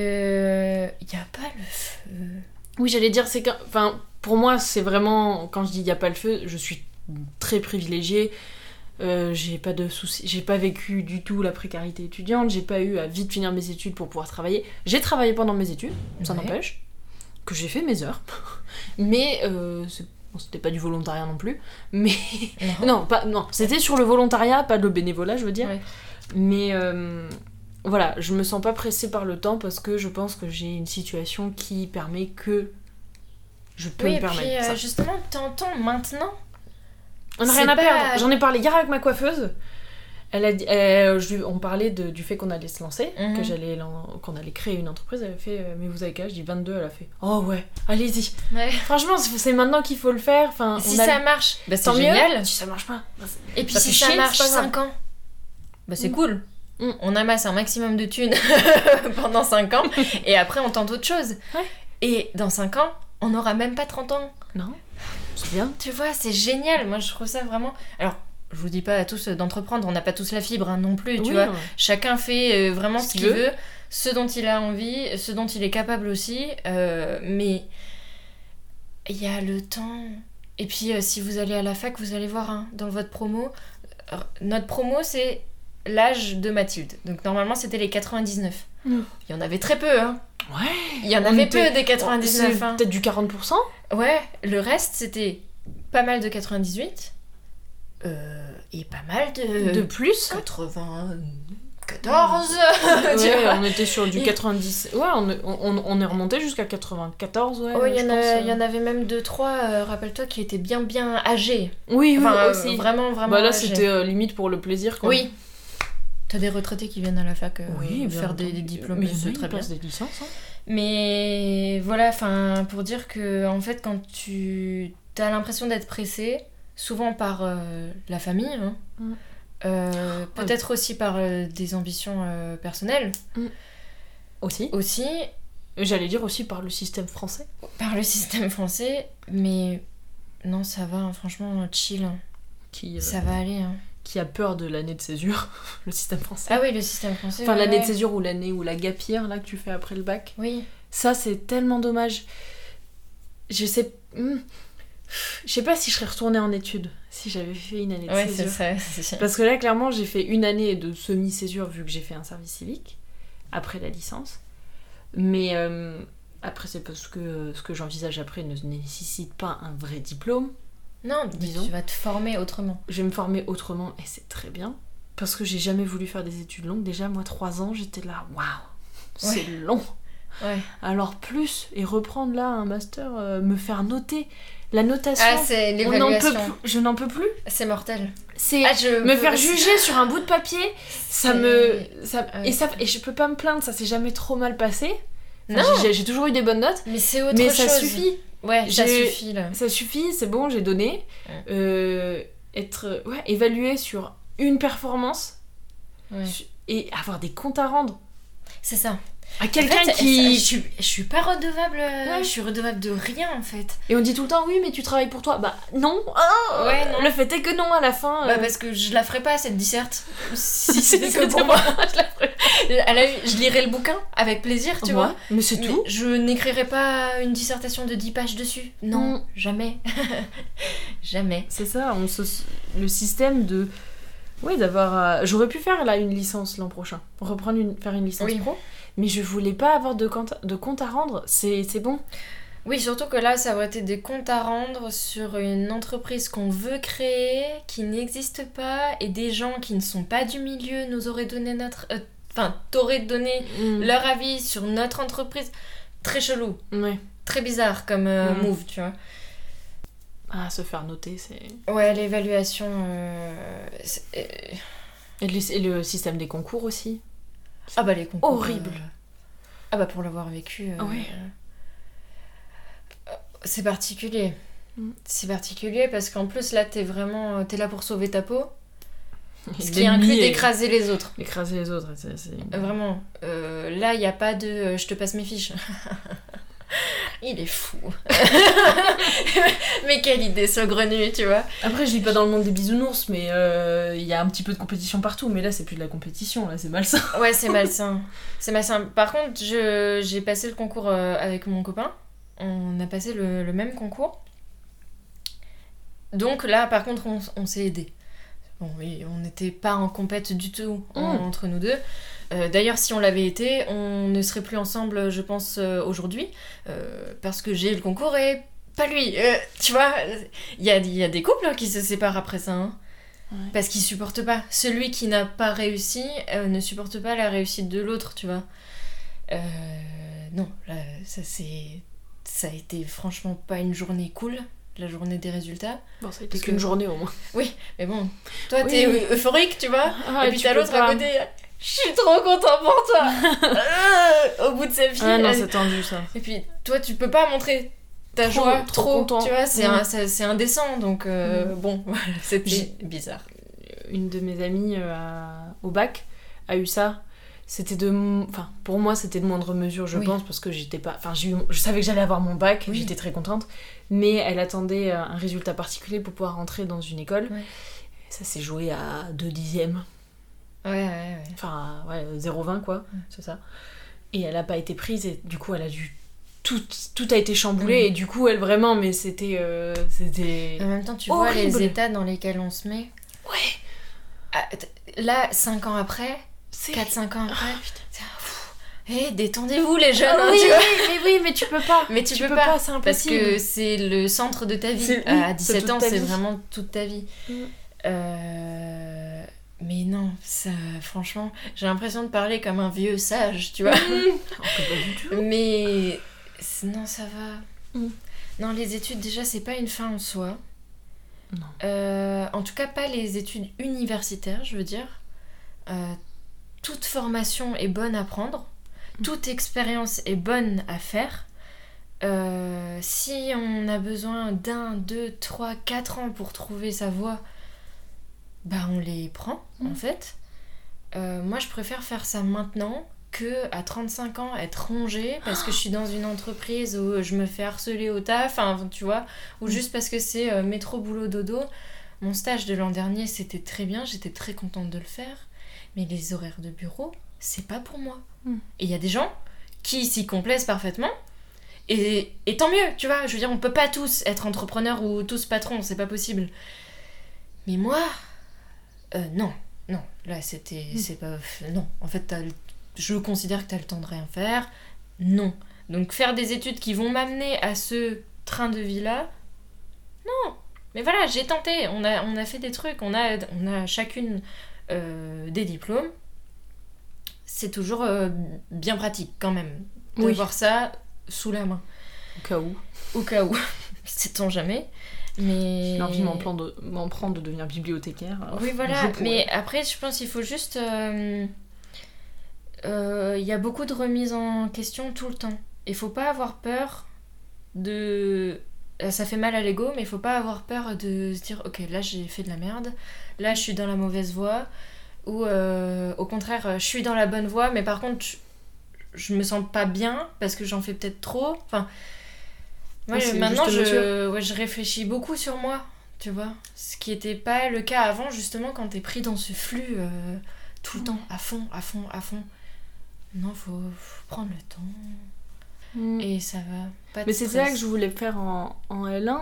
n'y a pas le feu. Oui, j'allais dire, c'est. Enfin, pour moi, c'est vraiment. Quand je dis il n'y a pas le feu, je suis très privilégiée. Euh, j'ai pas de soucis. J'ai pas vécu du tout la précarité étudiante. J'ai pas eu à vite finir mes études pour pouvoir travailler. J'ai travaillé pendant mes études, ça Ouais. n'empêche. Que j'ai fait mes heures. Mais euh, c'est- bon, c'était pas du volontariat non plus. Mais. Non, pas, non, c'était sur le volontariat, pas le bénévolat, je veux dire. Ouais. Mais euh, voilà, je me sens pas pressée par le temps parce que je pense que j'ai une situation qui permet que je peux Oui, me et puis permettre euh, ça. justement, t'entends maintenant. On n'a rien à perdre. J'en ai parlé hier avec ma coiffeuse. Elle a dit, euh, je on parlait de- du fait qu'on allait se lancer, Mhm. que j'allais lan- qu'on allait créer une entreprise. Elle a fait, euh, mais vous avez quel âge? Je dis 22. Elle a fait, oh ouais, allez-y. Ouais. Franchement, c'est maintenant qu'il faut le faire. Enfin, Si a- ça marche, bah, c'est tant mieux. génial. Si ça marche pas, bah, Et puis si ça marche c'est pas grave. 5 ans, bah c'est Mm. cool. Mm. On amasse un maximum de thunes pendant 5 ans et après on tente autre chose. Ouais. Et dans 5 ans, on n'aura même pas 30 ans. non, c'est bien. Tu vois, c'est génial. Moi je trouve ça vraiment. Alors, je vous dis pas à tous d'entreprendre, on n'a pas tous la fibre hein, non plus, tu Oui, vois. non. Chacun fait euh, vraiment Ce ce qu'il veut. veut, ce dont il a envie, ce dont il est capable aussi. euh, mais il y a le temps. Et puis, euh, si vous allez à la fac, vous allez voir hein, dans votre promo. euh, Notre promo, c'est l'âge de Mathilde. Donc, normalement, c'était les 99. Mm. Il y en avait très peu, hein. Ouais. Il y en avait était- peu des 99. C'est hein. peut-être du 40%. Ouais, le reste, c'était pas mal de 98. Euh, et pas mal de. de plus. 94 tu Ouais, vois. on était sur du Il- 90. Ouais, on, est- on, on est remonté jusqu'à 94, ouais. Oh, il y, en euh. il y en avait même deux, trois, euh, rappelle-toi, qui étaient bien, bien âgés. Oui, oui, euh, aussi. vraiment, vraiment Bah là, c'était euh, limite pour le plaisir. Quoi. Oui. T'as des retraités qui viennent à la fac Oui, faire des, des diplômes, Mais ils très bien. des licences. hein. Mais voilà, enfin, pour dire que, en fait, quand tu as l'impression d'être pressé, souvent par euh, la famille, hein, Mm. euh, peut-être aussi par euh, des ambitions personnelles, Aussi. aussi J'allais dire aussi par le système français. par le système français, mais non, ça va, hein, franchement, chill, hein. Qui, ça va aller. qui a peur de l'année de césure, le système français. Ah oui, le système français. enfin, ouais, l'année ouais. de césure ou l'année ou la gap year, là, que tu fais après le bac. Oui. Ça, c'est tellement dommage. Je sais... hmm. Je sais pas si je serais retournée en études si j'avais fait une année de Ouais, césure. c'est ça. Parce que là, clairement, j'ai fait une année de semi-césure vu que j'ai fait un service civique après la licence. Mais euh, après, c'est parce que euh, ce que j'envisage après ne nécessite pas un vrai diplôme. Non, Disons. tu vas te former autrement. Je vais me former autrement et c'est très bien. Parce que j'ai jamais voulu faire des études longues. Déjà, moi, trois ans, j'étais là, waouh, c'est long. Ouais. Alors plus, et reprendre là un master, euh, me faire noter. La notation, Ah, c'est l'évaluation. je n'en peux plus. C'est mortel. C'est Ah, me faire juger sur un bout de papier, ça me ça, Ouais. et ça et je peux pas me plaindre, ça s'est jamais trop mal passé. Enfin, Non. j'ai- toujours eu des bonnes notes, Mais c'est autre mais chose. ça suffit, Ouais, ça suffit là. ça suffit, c'est bon, j'ai donné. Ouais. Euh, être ouais, évalué sur une performance Ouais. et avoir des comptes à rendre C'est ça. À En quelqu'un fait, qui je, suis, je suis pas redevable. Ouais. Je suis redevable de rien en fait. et on dit tout le temps oui mais tu travailles pour toi bah non Ah, Ouais, non. le fait est que non à la fin Bah euh, parce que je la ferai pas cette disserte. Si c'était que pour moi. À la- je lirai le bouquin avec plaisir, tu ouais, vois. mais c'est Mais tout Je n'écrirai pas une dissertation de 10 pages dessus. Non, Mm. jamais. jamais. C'est ça, on se- le système de. Oui, d'avoir. euh, J'aurais pu faire là une licence l'an prochain, reprendre une, faire une licence Oui. pro, mais je voulais pas avoir de compte, de compte à rendre. C'est bon. Oui, surtout que là, ça aurait été des comptes à rendre sur une entreprise qu'on veut créer, qui n'existe pas, et des gens qui ne sont pas du milieu nous auraient donné notre... euh, Enfin, donné Mm. leur avis sur notre entreprise. Très chelou, très bizarre comme euh, Mm. move, tu vois. Ah, se faire noter, c'est. Ouais, l'évaluation... euh, euh, Et le, et le système des concours aussi. Ah bah les concours... Horrible. euh, Ah bah pour l'avoir vécu... euh, Ouais. euh, C'est particulier. Mm. C'est particulier parce qu'en plus là t'es vraiment euh, t'es là pour sauver ta peau, ce qui inclut d'écraser les autres. Écraser les autres. c'est- Vraiment. Euh, là il y a pas de je te passe mes fiches. Il est fou. mais quelle idée saugrenue, tu vois. Après, je vis pas dans le monde des bisounours, mais euh, il y a un petit peu de compétition partout. Mais là, c'est plus de la compétition, là, c'est malsain. Ouais, c'est malsain. C'est malsain. Par contre, je- j'ai passé le concours euh, avec mon copain. On a passé le, le même concours. Donc là, par contre, on, on s'est aidés. Bon, oui, on n'était pas en compète du tout en- Mm. entre nous deux. Euh, D'ailleurs, si on l'avait été, on ne serait plus ensemble, je pense, euh, aujourd'hui. euh, parce que j'ai eu le concours et pas lui. Tu vois, il y a, il y a des couples hein, qui se séparent après ça. hein. Ouais. Parce qu'ils supportent pas. Celui qui n'a pas réussi euh, ne supporte pas la réussite de l'autre, tu vois. Euh, non, là, ça c'est. Ça a été franchement pas une journée cool, la journée des résultats. Bon, ça a été qu'une que- journée au moins. Mais bon, toi Oui. t'es eu- euphorique, tu vois. Ah, et puis t'as l'autre à côté. Je suis trop content pour toi Euh, Au bout de sa vie. Ah non, elle- c'est tendu ça. Et puis toi tu peux pas montrer ta Trop- joie trop trop, content. tu vois, c'est Mm. c'est indécent donc euh, Mm. bon, voilà, c'était bizarre. Une de mes amies euh, à- au bac a eu ça. C'était de. Enfin, pour moi, c'était de moindre mesure, je Oui. pense, parce que j'étais pas. Enfin, j'ai eu- je savais que j'allais avoir mon bac, Oui. j'étais très contente. Mais elle attendait euh, un résultat particulier pour pouvoir rentrer dans une école. Ouais. Ça s'est joué à 2 dixièmes. Ouais, ouais, ouais. Enfin, ouais, 0,20 quoi, Mm. c'est ça. Et elle a pas été prise, et du coup, elle a dû. Tout, tout a été chamboulé, Mm. et du coup, elle vraiment, mais c'était. euh, c'était. En même temps, tu vois les états dans lesquels on se met. Ouais, Ah, là, 5 ans après, c'est. 4-5 ans après, un fou. Eh, détendez-vous les jeunes, hein, oui, tu vois. mais oui, mais tu peux pas. Mais tu, Tu peux, peux pas, pas, parce que c'est le centre de ta vie. C'est- oui, à c'est 17 toute ans, c'est vraiment toute ta vie. Mm. Euh, Mais non, ça, franchement, j'ai l'impression de parler comme un vieux sage, tu vois. Du tout. Mais non, ça va. Mm. Non, les études, déjà, c'est pas une fin en soi. Non. Euh, en tout cas, pas les études universitaires, je veux dire. Euh, toute formation est bonne à prendre. Mm. Toute expérience est bonne à faire. Euh, si on a besoin d'un, deux, trois, quatre ans pour trouver sa voie, bah on les prend en fait. Euh, moi je préfère faire ça maintenant que à 35 ans être rongée parce que je suis dans une entreprise où je me fais harceler au taf, enfin tu vois, ou Mm. juste parce que c'est euh, métro boulot dodo. Mon stage de l'an dernier c'était très bien, j'étais très contente de le faire, mais les horaires de bureau c'est pas pour moi. Mm. Et il y a des gens qui s'y complaisent parfaitement. Et, et tant mieux, tu vois, je veux dire, on peut pas tous être entrepreneurs ou tous patrons, c'est pas possible. Mais moi, euh, non, non, là c'était, Mm. c'est pas, non, en fait, le- je considère que t'as le temps de rien faire, non. Donc faire des études qui vont m'amener à ce train de vie-là, non. Mais voilà, j'ai tenté, on a, on a fait des trucs, on a, on a chacune euh, des diplômes. C'est toujours euh, bien pratique quand même Oui. d'avoir ça sous la main Au cas où. au cas où. Sait-on jamais. Mais. J'ai envie de m'en prendre, de- m'en de devenir bibliothécaire. alors Oui, voilà. Mais après, je pense qu'il faut juste. euh, euh, Il y a beaucoup de remises en question tout le temps. Il faut pas avoir peur de. euh, Ça fait mal à l'ego, mais il faut pas avoir peur de se dire ok, là j'ai fait de la merde, là je suis dans la mauvaise voie, ou euh, au contraire, je suis dans la bonne voie, mais par contre, je, je me sens pas bien parce que j'en fais peut-être trop. Enfin, ouais, c'est maintenant je, ouais, je réfléchis beaucoup sur moi, tu vois. Ce qui était pas le cas avant, justement, quand t'es pris dans ce flux euh, tout le temps, à fond, à fond, à fond. Non, faut, faut prendre le temps. Mm. Et ça va. Pas Mais c'est ça que je voulais faire en, en L1.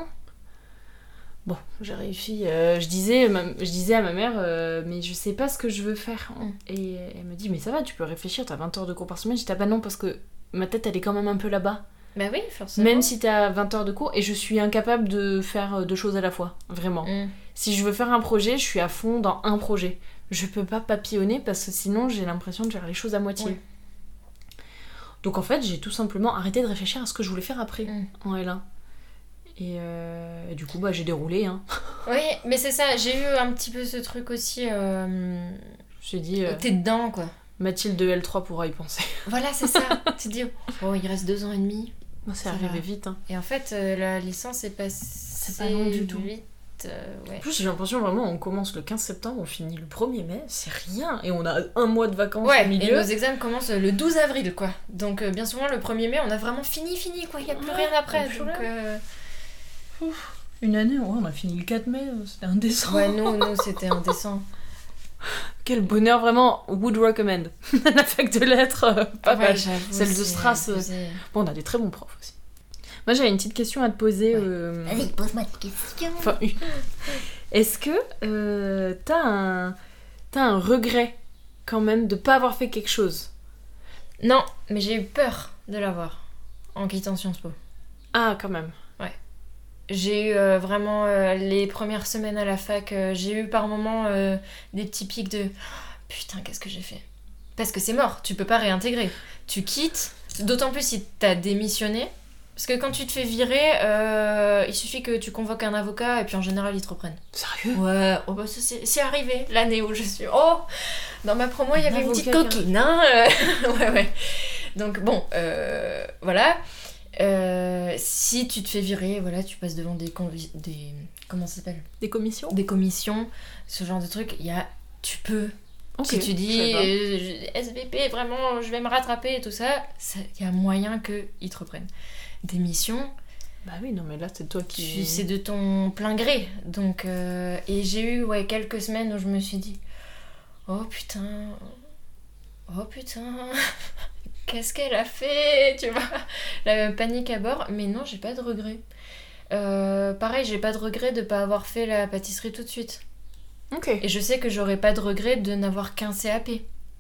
Bon, j'ai réussi. euh, je, disais, je disais à ma mère, euh, mais je sais pas ce que je veux faire. Mm. Et elle me dit, mais ça va, tu peux réfléchir, t'as 20 heures de cours par semaine. Je dis, ah bah non, parce que ma tête, elle est quand même un peu là-bas. Bah oui, forcément. Même si t'as 20 heures de cours, et je suis incapable de faire euh, deux choses à la fois. Vraiment. Mm. Si je veux faire un projet, je suis à fond dans un projet. Je peux pas papillonner parce que sinon j'ai l'impression de faire les choses à moitié. Donc en fait, j'ai tout simplement arrêté de réfléchir à ce que je voulais faire après Mm. en L1. Et, euh, et du coup, bah, j'ai déroulé. Hein. Oui, mais c'est ça, j'ai eu un petit peu ce truc aussi. euh, Je dit, euh, T'es dedans, quoi. Mathilde de L3 pourra y penser. Voilà, c'est ça. tu te dis, oh, il reste deux ans et demi. C'est Ça arrivé va. vite. Hein. Et en fait, euh, la licence est passée. c'est pas long du tout. vite, euh, ouais. En plus, j'ai l'impression vraiment, on commence le 15 septembre, on finit le 1er mai, c'est rien. Et on a un mois de vacances Ouais, au et milieu. nos examens commencent le 12 avril, quoi. Donc, euh, bien souvent, le 1er mai, on a vraiment fini, fini, quoi. Il n'y a plus Ouais, rien après. plus Donc, Une année, ouais, on a fini le 4 mai, c'était indécent. Ouais, nous, nous c'était indécent. Quel bonheur, vraiment, would recommend. La fac de lettres, euh, pas Ouais, mal. Celle de Strass, euh. Bon, on a des très bons profs aussi. Moi, j'avais une petite question à te poser. Ouais. euh, pose-moi des questions. Enfin, une. Est-ce que euh, t'as un, t'as un regret quand même de pas avoir fait quelque chose? Non, mais j'ai eu peur de l'avoir en quittant Sciences Po. Ah, quand même. J'ai eu euh, vraiment euh, les premières semaines à la fac, euh, j'ai eu par moments des petits pics de Oh, putain, qu'est-ce que j'ai fait? Parce que c'est mort, tu peux pas réintégrer. Tu quittes, d'autant plus si t'as démissionné. Parce que quand tu te fais virer, il suffit que tu convoques un avocat et puis en général ils te reprennent. Sérieux? Ouais, oh bah c'est arrivé l'année où je suis. Oh Dans ma promo, il y Un avait une petite coquine, hein Ouais, ouais. Donc bon, voilà. Euh, si tu te fais virer, voilà, tu passes devant des, des comment ça s'appelle? Des commissions? Des commissions, ce genre de truc. Il y a, tu peux. Si tu dis pas. euh, SVP, vraiment, je vais me rattraper et tout ça, il y a moyen qu'ils te reprennent. Des missions, Bah oui, non, mais là, c'est toi qui. c'est de ton plein gré. Donc, euh, et j'ai eu ouais, quelques semaines où je me suis dit Oh putain, oh putain, qu'est-ce qu'elle a fait Tu vois, la panique à bord. Mais non, j'ai pas de regret. Euh, pareil, j'ai pas de regret de pas avoir fait la pâtisserie tout de suite. Ok. Et je sais que j'aurais pas de regret de n'avoir qu'un CAP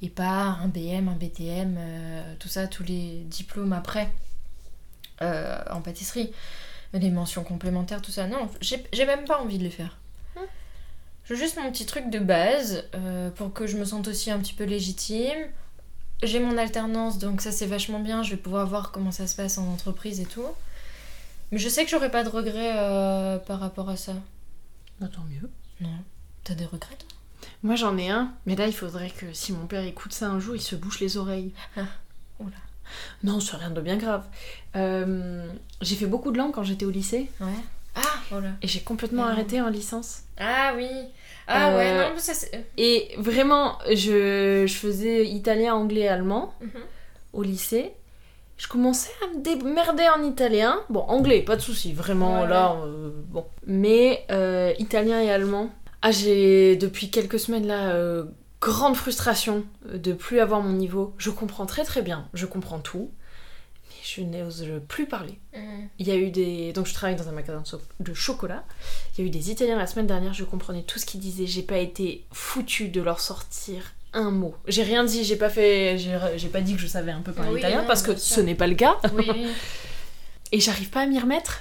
et pas un BM, un BTM, euh, tout ça, tous les diplômes après euh, en pâtisserie, les mentions complémentaires, tout ça. Non, j'ai même pas envie de les faire. Hmm. Je veux juste mon petit truc de base pour que je me sente aussi un petit peu légitime. J'ai mon alternance, donc ça c'est vachement bien. Je vais pouvoir voir comment ça se passe en entreprise et tout. Mais je sais que j'aurais pas de regrets euh, par rapport à ça. Bah, tant mieux. Non. T'as des regrets toi? Moi, j'en ai un, mais là, il faudrait que si mon père écoute ça un jour, il se bouche les oreilles. Ah, oula. Non, c'est rien de bien grave. Euh, j'ai fait beaucoup de langues quand j'étais au lycée Ouais. Voilà. et j'ai complètement arrêté en licence. Ah oui. Ah Euh, ouais, non, mais ça c'est. Et vraiment, je, je faisais italien, anglais, allemand Mhm. au lycée. Je commençais à me démerder en italien. Bon, anglais, pas de souci, vraiment Ouais, là, euh, bon. Mais euh, italien et allemand. Ah, j'ai depuis quelques semaines là, euh, grande frustration de plus avoir mon niveau. Je comprends très très bien, je comprends tout, je n'ose plus parler. Mhm. Il y a eu des. Donc, je travaille dans un magasin de chocolat. Il y a eu des Italiens la semaine dernière, je comprenais tout ce qu'ils disaient. J'ai pas été foutue de leur sortir un mot. J'ai rien dit, j'ai pas fait. J'ai pas dit que je savais un peu parler Oui, italien parce que ce n'est pas le cas. Oui. Et j'arrive pas à m'y remettre.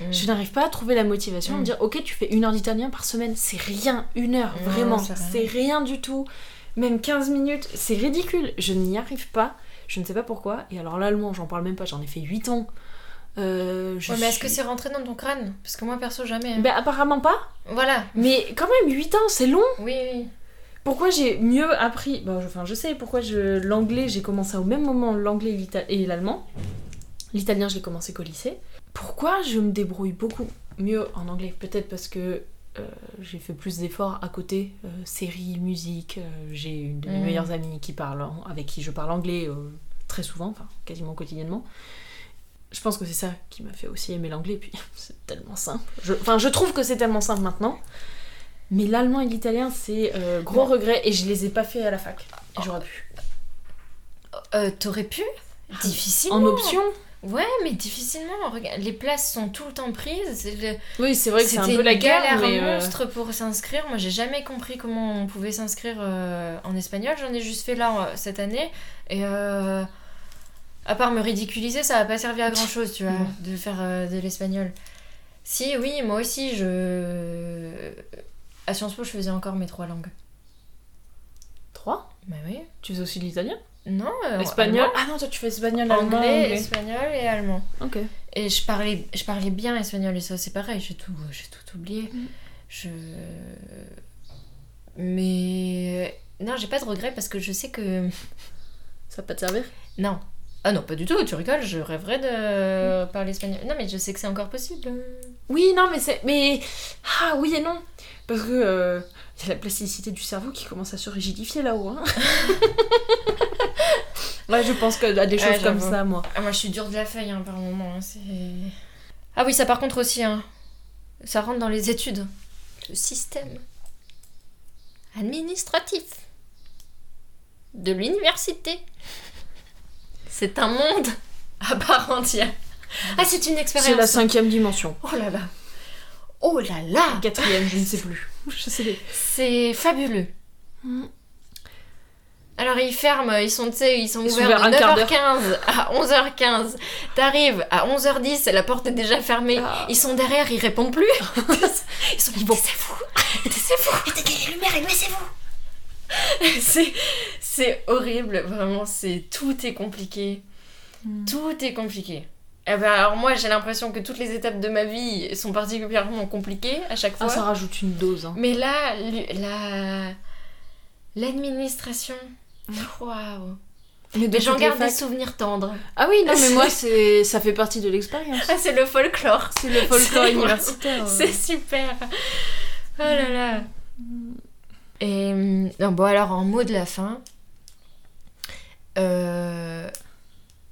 Mhm. Je n'arrive pas à trouver la motivation à me Mm. dire ok, tu fais une heure d'italien par semaine. C'est rien, une heure, vraiment. C'est rien du tout. Même 15 minutes, c'est ridicule. Je n'y arrive pas. Je ne sais pas pourquoi. Et alors, l'allemand, j'en parle même pas, j'en ai fait 8 ans. Euh, je Ouais, mais est-ce que c'est rentré dans ton crâne? Parce que moi perso jamais. hein. Ben, apparemment pas. Voilà. Mais quand même, 8 ans, c'est long. Oui, oui. Pourquoi j'ai mieux appris? Bon, je, Enfin, je sais pourquoi je l'anglais, j'ai commencé au même moment l'anglais et l'allemand. L'italien, je l'ai commencé qu'au lycée. Pourquoi je me débrouille beaucoup mieux en anglais? Peut-être parce que j'ai fait plus d'efforts à côté, euh, séries, musique. euh, j'ai une de mes Mm. meilleures amies qui parle, avec qui je parle anglais euh, très souvent, enfin quasiment quotidiennement. Je pense que c'est ça qui m'a fait aussi aimer l'anglais, puis c'est tellement simple. Je- Enfin, je trouve que c'est tellement simple maintenant. Mais l'allemand et l'italien, c'est euh, gros regret et je les ai pas fait à la fac. J'aurais pu. Euh, T'aurais pu? Difficilement. En option Ouais, mais difficilement. Regarde, les places sont tout le temps prises. Le- Oui, c'est vrai que c'est un C'était peu la galère mais. euh, monstre pour s'inscrire. Moi, j'ai jamais compris comment on pouvait s'inscrire euh, en espagnol. J'en ai juste fait là euh, cette année. Et euh, à part me ridiculiser, ça n'a pas servi à grand chose, tu vois, de faire de l'espagnol. Si, oui, moi aussi, je. À Sciences Po, je faisais encore mes trois langues. Trois? Bah oui. Tu fais aussi l'italien? Non, euh, Espagnol Ah non, toi tu fais espagnol, anglais, anglais. espagnol et allemand. Ok. Et je parlais, je parlais bien espagnol et ça c'est pareil, j'ai tout, tout oublié. Mm. Je... Mais... Non, j'ai pas de regret parce que je sais que... Ça va pas te servir? Non. Ah non, pas du tout, tu rigoles, je rêverais de parler espagnol. Non, mais je sais que c'est encore possible. Oui, non, mais c'est. Mais. Ah oui et non. Parce que. euh, Il y a la plasticité du cerveau qui commence à se rigidifier là-haut. Hein. ouais, je pense que à des choses Ouais, comme ça, moi. Ah, moi, je suis dure de la feuille hein, par moment. hein, c'est... Ah oui, ça par contre aussi, hein, ça rentre dans les études. Le système administratif de l'université. C'est un monde à part entière. Ah, c'est une expérience. C'est la cinquième dimension. Oh là là. Oh là là. Quatrième, je ne sais plus. Je sais les. C'est fabuleux. Mm. Alors ils ferment, ils sont, ils sont Ils sont ouverts ouverts de un quart d'heure. 9h15 à 11h15. T'arrives à 11h10, la porte est déjà fermée. Ah. Ils sont derrière, ils répondent plus. ils sont c'est vous, c'est vous. Éteignez les lumières et laissez-vous C'est c'est horrible, vraiment. C'est tout est compliqué. Mm. Tout est compliqué. Eh ben, alors moi j'ai l'impression que toutes les étapes de ma vie sont particulièrement compliquées à chaque fois. Ah, ça rajoute une dose. Hein. Mais là, la l'administration, waouh. Mais, j'en garde des souvenirs tendres. Ah oui, non, mais moi, c'est ça fait partie de l'expérience. Ah, c'est le folklore. C'est le folklore universitaire. euh. C'est super. Oh là là. Et non, bon alors en mot de la fin, euh,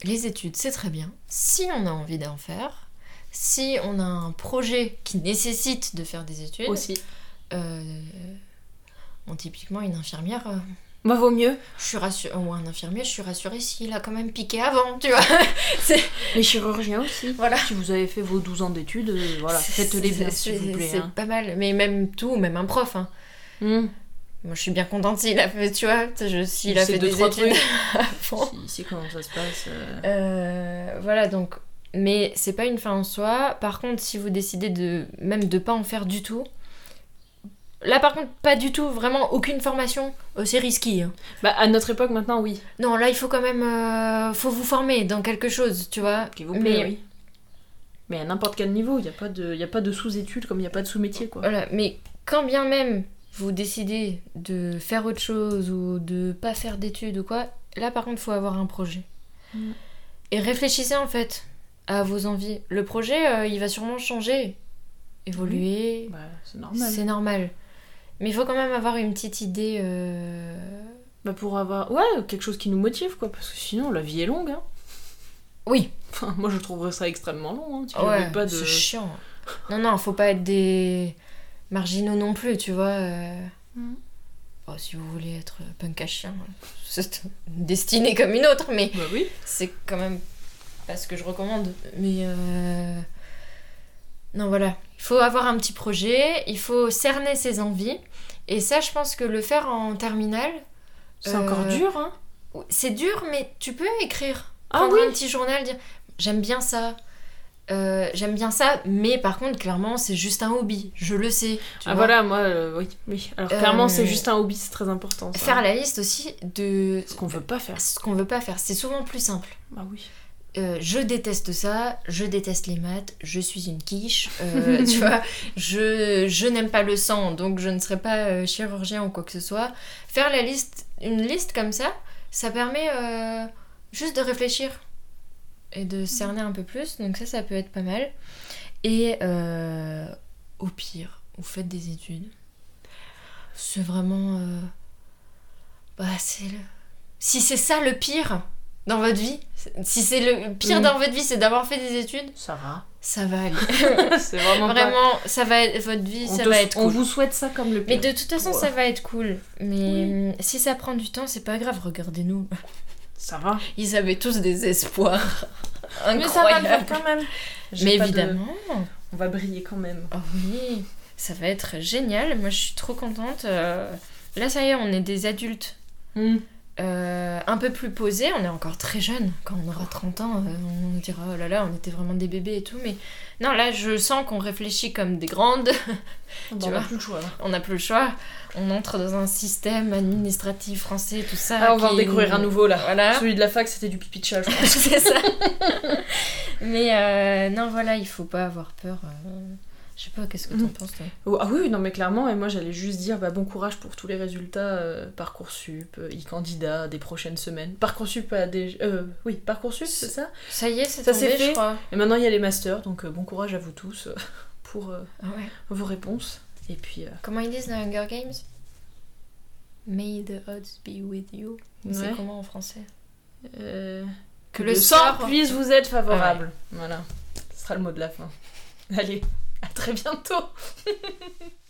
les études c'est très bien. Si on a envie d'en faire, si on a un projet qui nécessite de faire des études, Aussi. euh, bon, typiquement une infirmière. euh, Bah, vaut mieux. je suis rassurée, ou un infirmier, je suis rassurée s'il a quand même piqué avant, tu vois. Les chirurgiens aussi. Voilà. Si vous avez fait vos 12 ans d'études, euh, voilà, faites-les bien, s'il vous plaît. C'est hein. pas mal, mais même tout, même un prof. hein. Hmm. Moi, je suis bien contente s'il a fait, tu vois, je- s'il a fait deux, des trois études. Si, si, comment ça se passe euh, Euh, voilà, donc, mais c'est pas une fin en soi. Par contre, si vous décidez de même de pas en faire du tout, là, par contre, pas du tout, vraiment aucune formation, euh, c'est risqué. hein. Bah, à notre époque, maintenant, oui. Non, là, il faut quand même, euh, faut vous former dans quelque chose, tu vois. S'il vous plaît, Mais- oui. Mais à n'importe quel niveau, il n'y a pas de, il y a pas de sous-études comme il n'y a pas de sous-métier, quoi. Voilà, mais quand bien même vous décidez de faire autre chose ou de pas faire d'études ou quoi, là par contre, faut avoir un projet. Mm. Et réfléchissez en fait à vos envies. Le projet, euh, il va sûrement changer, évoluer, Bah, c'est normal. c'est normal. Mais il faut quand même avoir une petite idée. euh, Bah, pour avoir... Ouais, quelque chose qui nous motive, quoi. Parce que sinon, la vie est longue, hein. Oui, Enfin, moi, je trouverais ça extrêmement long, hein. Tu ouais, pas de... c'est chiant. Non, non, faut pas être des marginaux non plus, tu vois. euh. Mm. Bon, si vous voulez être punk à chien, c'est une destinée comme une autre, mais Bah oui. c'est quand même pas ce que je recommande. Mais euh, non, voilà. Il faut avoir un petit projet, il faut cerner ses envies. Et ça, je pense que le faire en terminale, C'est Euh, encore dur, hein. c'est dur, mais tu peux écrire. Ah Prendre oui. un petit journal, dire j'aime bien ça. Euh, j'aime bien ça, mais par contre, clairement, c'est juste un hobby. Je le sais. tu Ah vois. voilà, moi, euh, oui, oui. Alors Euh, clairement, c'est juste un hobby, c'est très important. Ça. Faire la liste aussi de Ce qu'on veut pas faire. ce qu'on veut pas faire. C'est souvent plus simple. Bah oui. Euh, je déteste ça, je déteste les maths, je suis une quiche, euh, tu vois, je, je n'aime pas le sang, donc je ne serai pas euh, chirurgien ou quoi que ce soit. Faire la liste, une liste comme ça, ça permet euh, juste de réfléchir et de cerner un peu plus, donc ça, ça peut être pas mal. Et euh, au pire, vous faites des études. C'est vraiment... euh, Bah, c'est le... Si c'est ça le pire dans votre vie, si c'est le pire Mm. dans votre vie, c'est d'avoir fait des études, Ça va. ça va aller. c'est vraiment pas- Vraiment, ça va être, votre vie, On, ça va être on cool. vous souhaite ça comme le Mais pire. de toute façon, ça va être cool. Mais si ça prend du temps, c'est pas grave, regardez-nous. Ça va. Ils avaient tous des espoirs. Mais ça va le faire quand même. Mais de- évidemment. On va briller quand même. Oh oui, ça va être génial. Moi, je suis trop contente. Euh, Là, ça y est, on est des adultes Hmm. Euh, un peu plus posés. On est encore très jeunes. Quand on aura 30 ans, euh, on dira oh là là, on était vraiment des bébés et tout. Mais non, là, je sens qu'on réfléchit comme des grandes. Tu on a vois. plus le choix là. on n'a plus le choix. On entre dans un système administratif français, tout ça. Ah, on va en découvrir un nouveau là. Voilà. Celui de la fac, c'était du pipi de chat, je c'est ça. Mais euh, non, voilà, il faut pas avoir peur. Je sais pas, qu'est-ce que Mhm. t'en penses toi? Oh, ah oui, non mais clairement, et moi j'allais juste dire bah, bon courage pour tous les résultats euh, Parcoursup, euh, e-candidat des prochaines semaines. Parcoursup a des... euh, oui, Parcoursup, c'est ça? Ça y est, c'est Ça, tombé, fait. je crois. Et maintenant il y a les masters, donc euh, bon courage à vous tous pour Ah ouais. vos réponses. Et puis... Comment ils disent dans Hunger Games? May the odds be with you. C'est comment en français? Que le sort puisse vous être favorable. Voilà, ce sera le mot de la fin. Allez, à très bientôt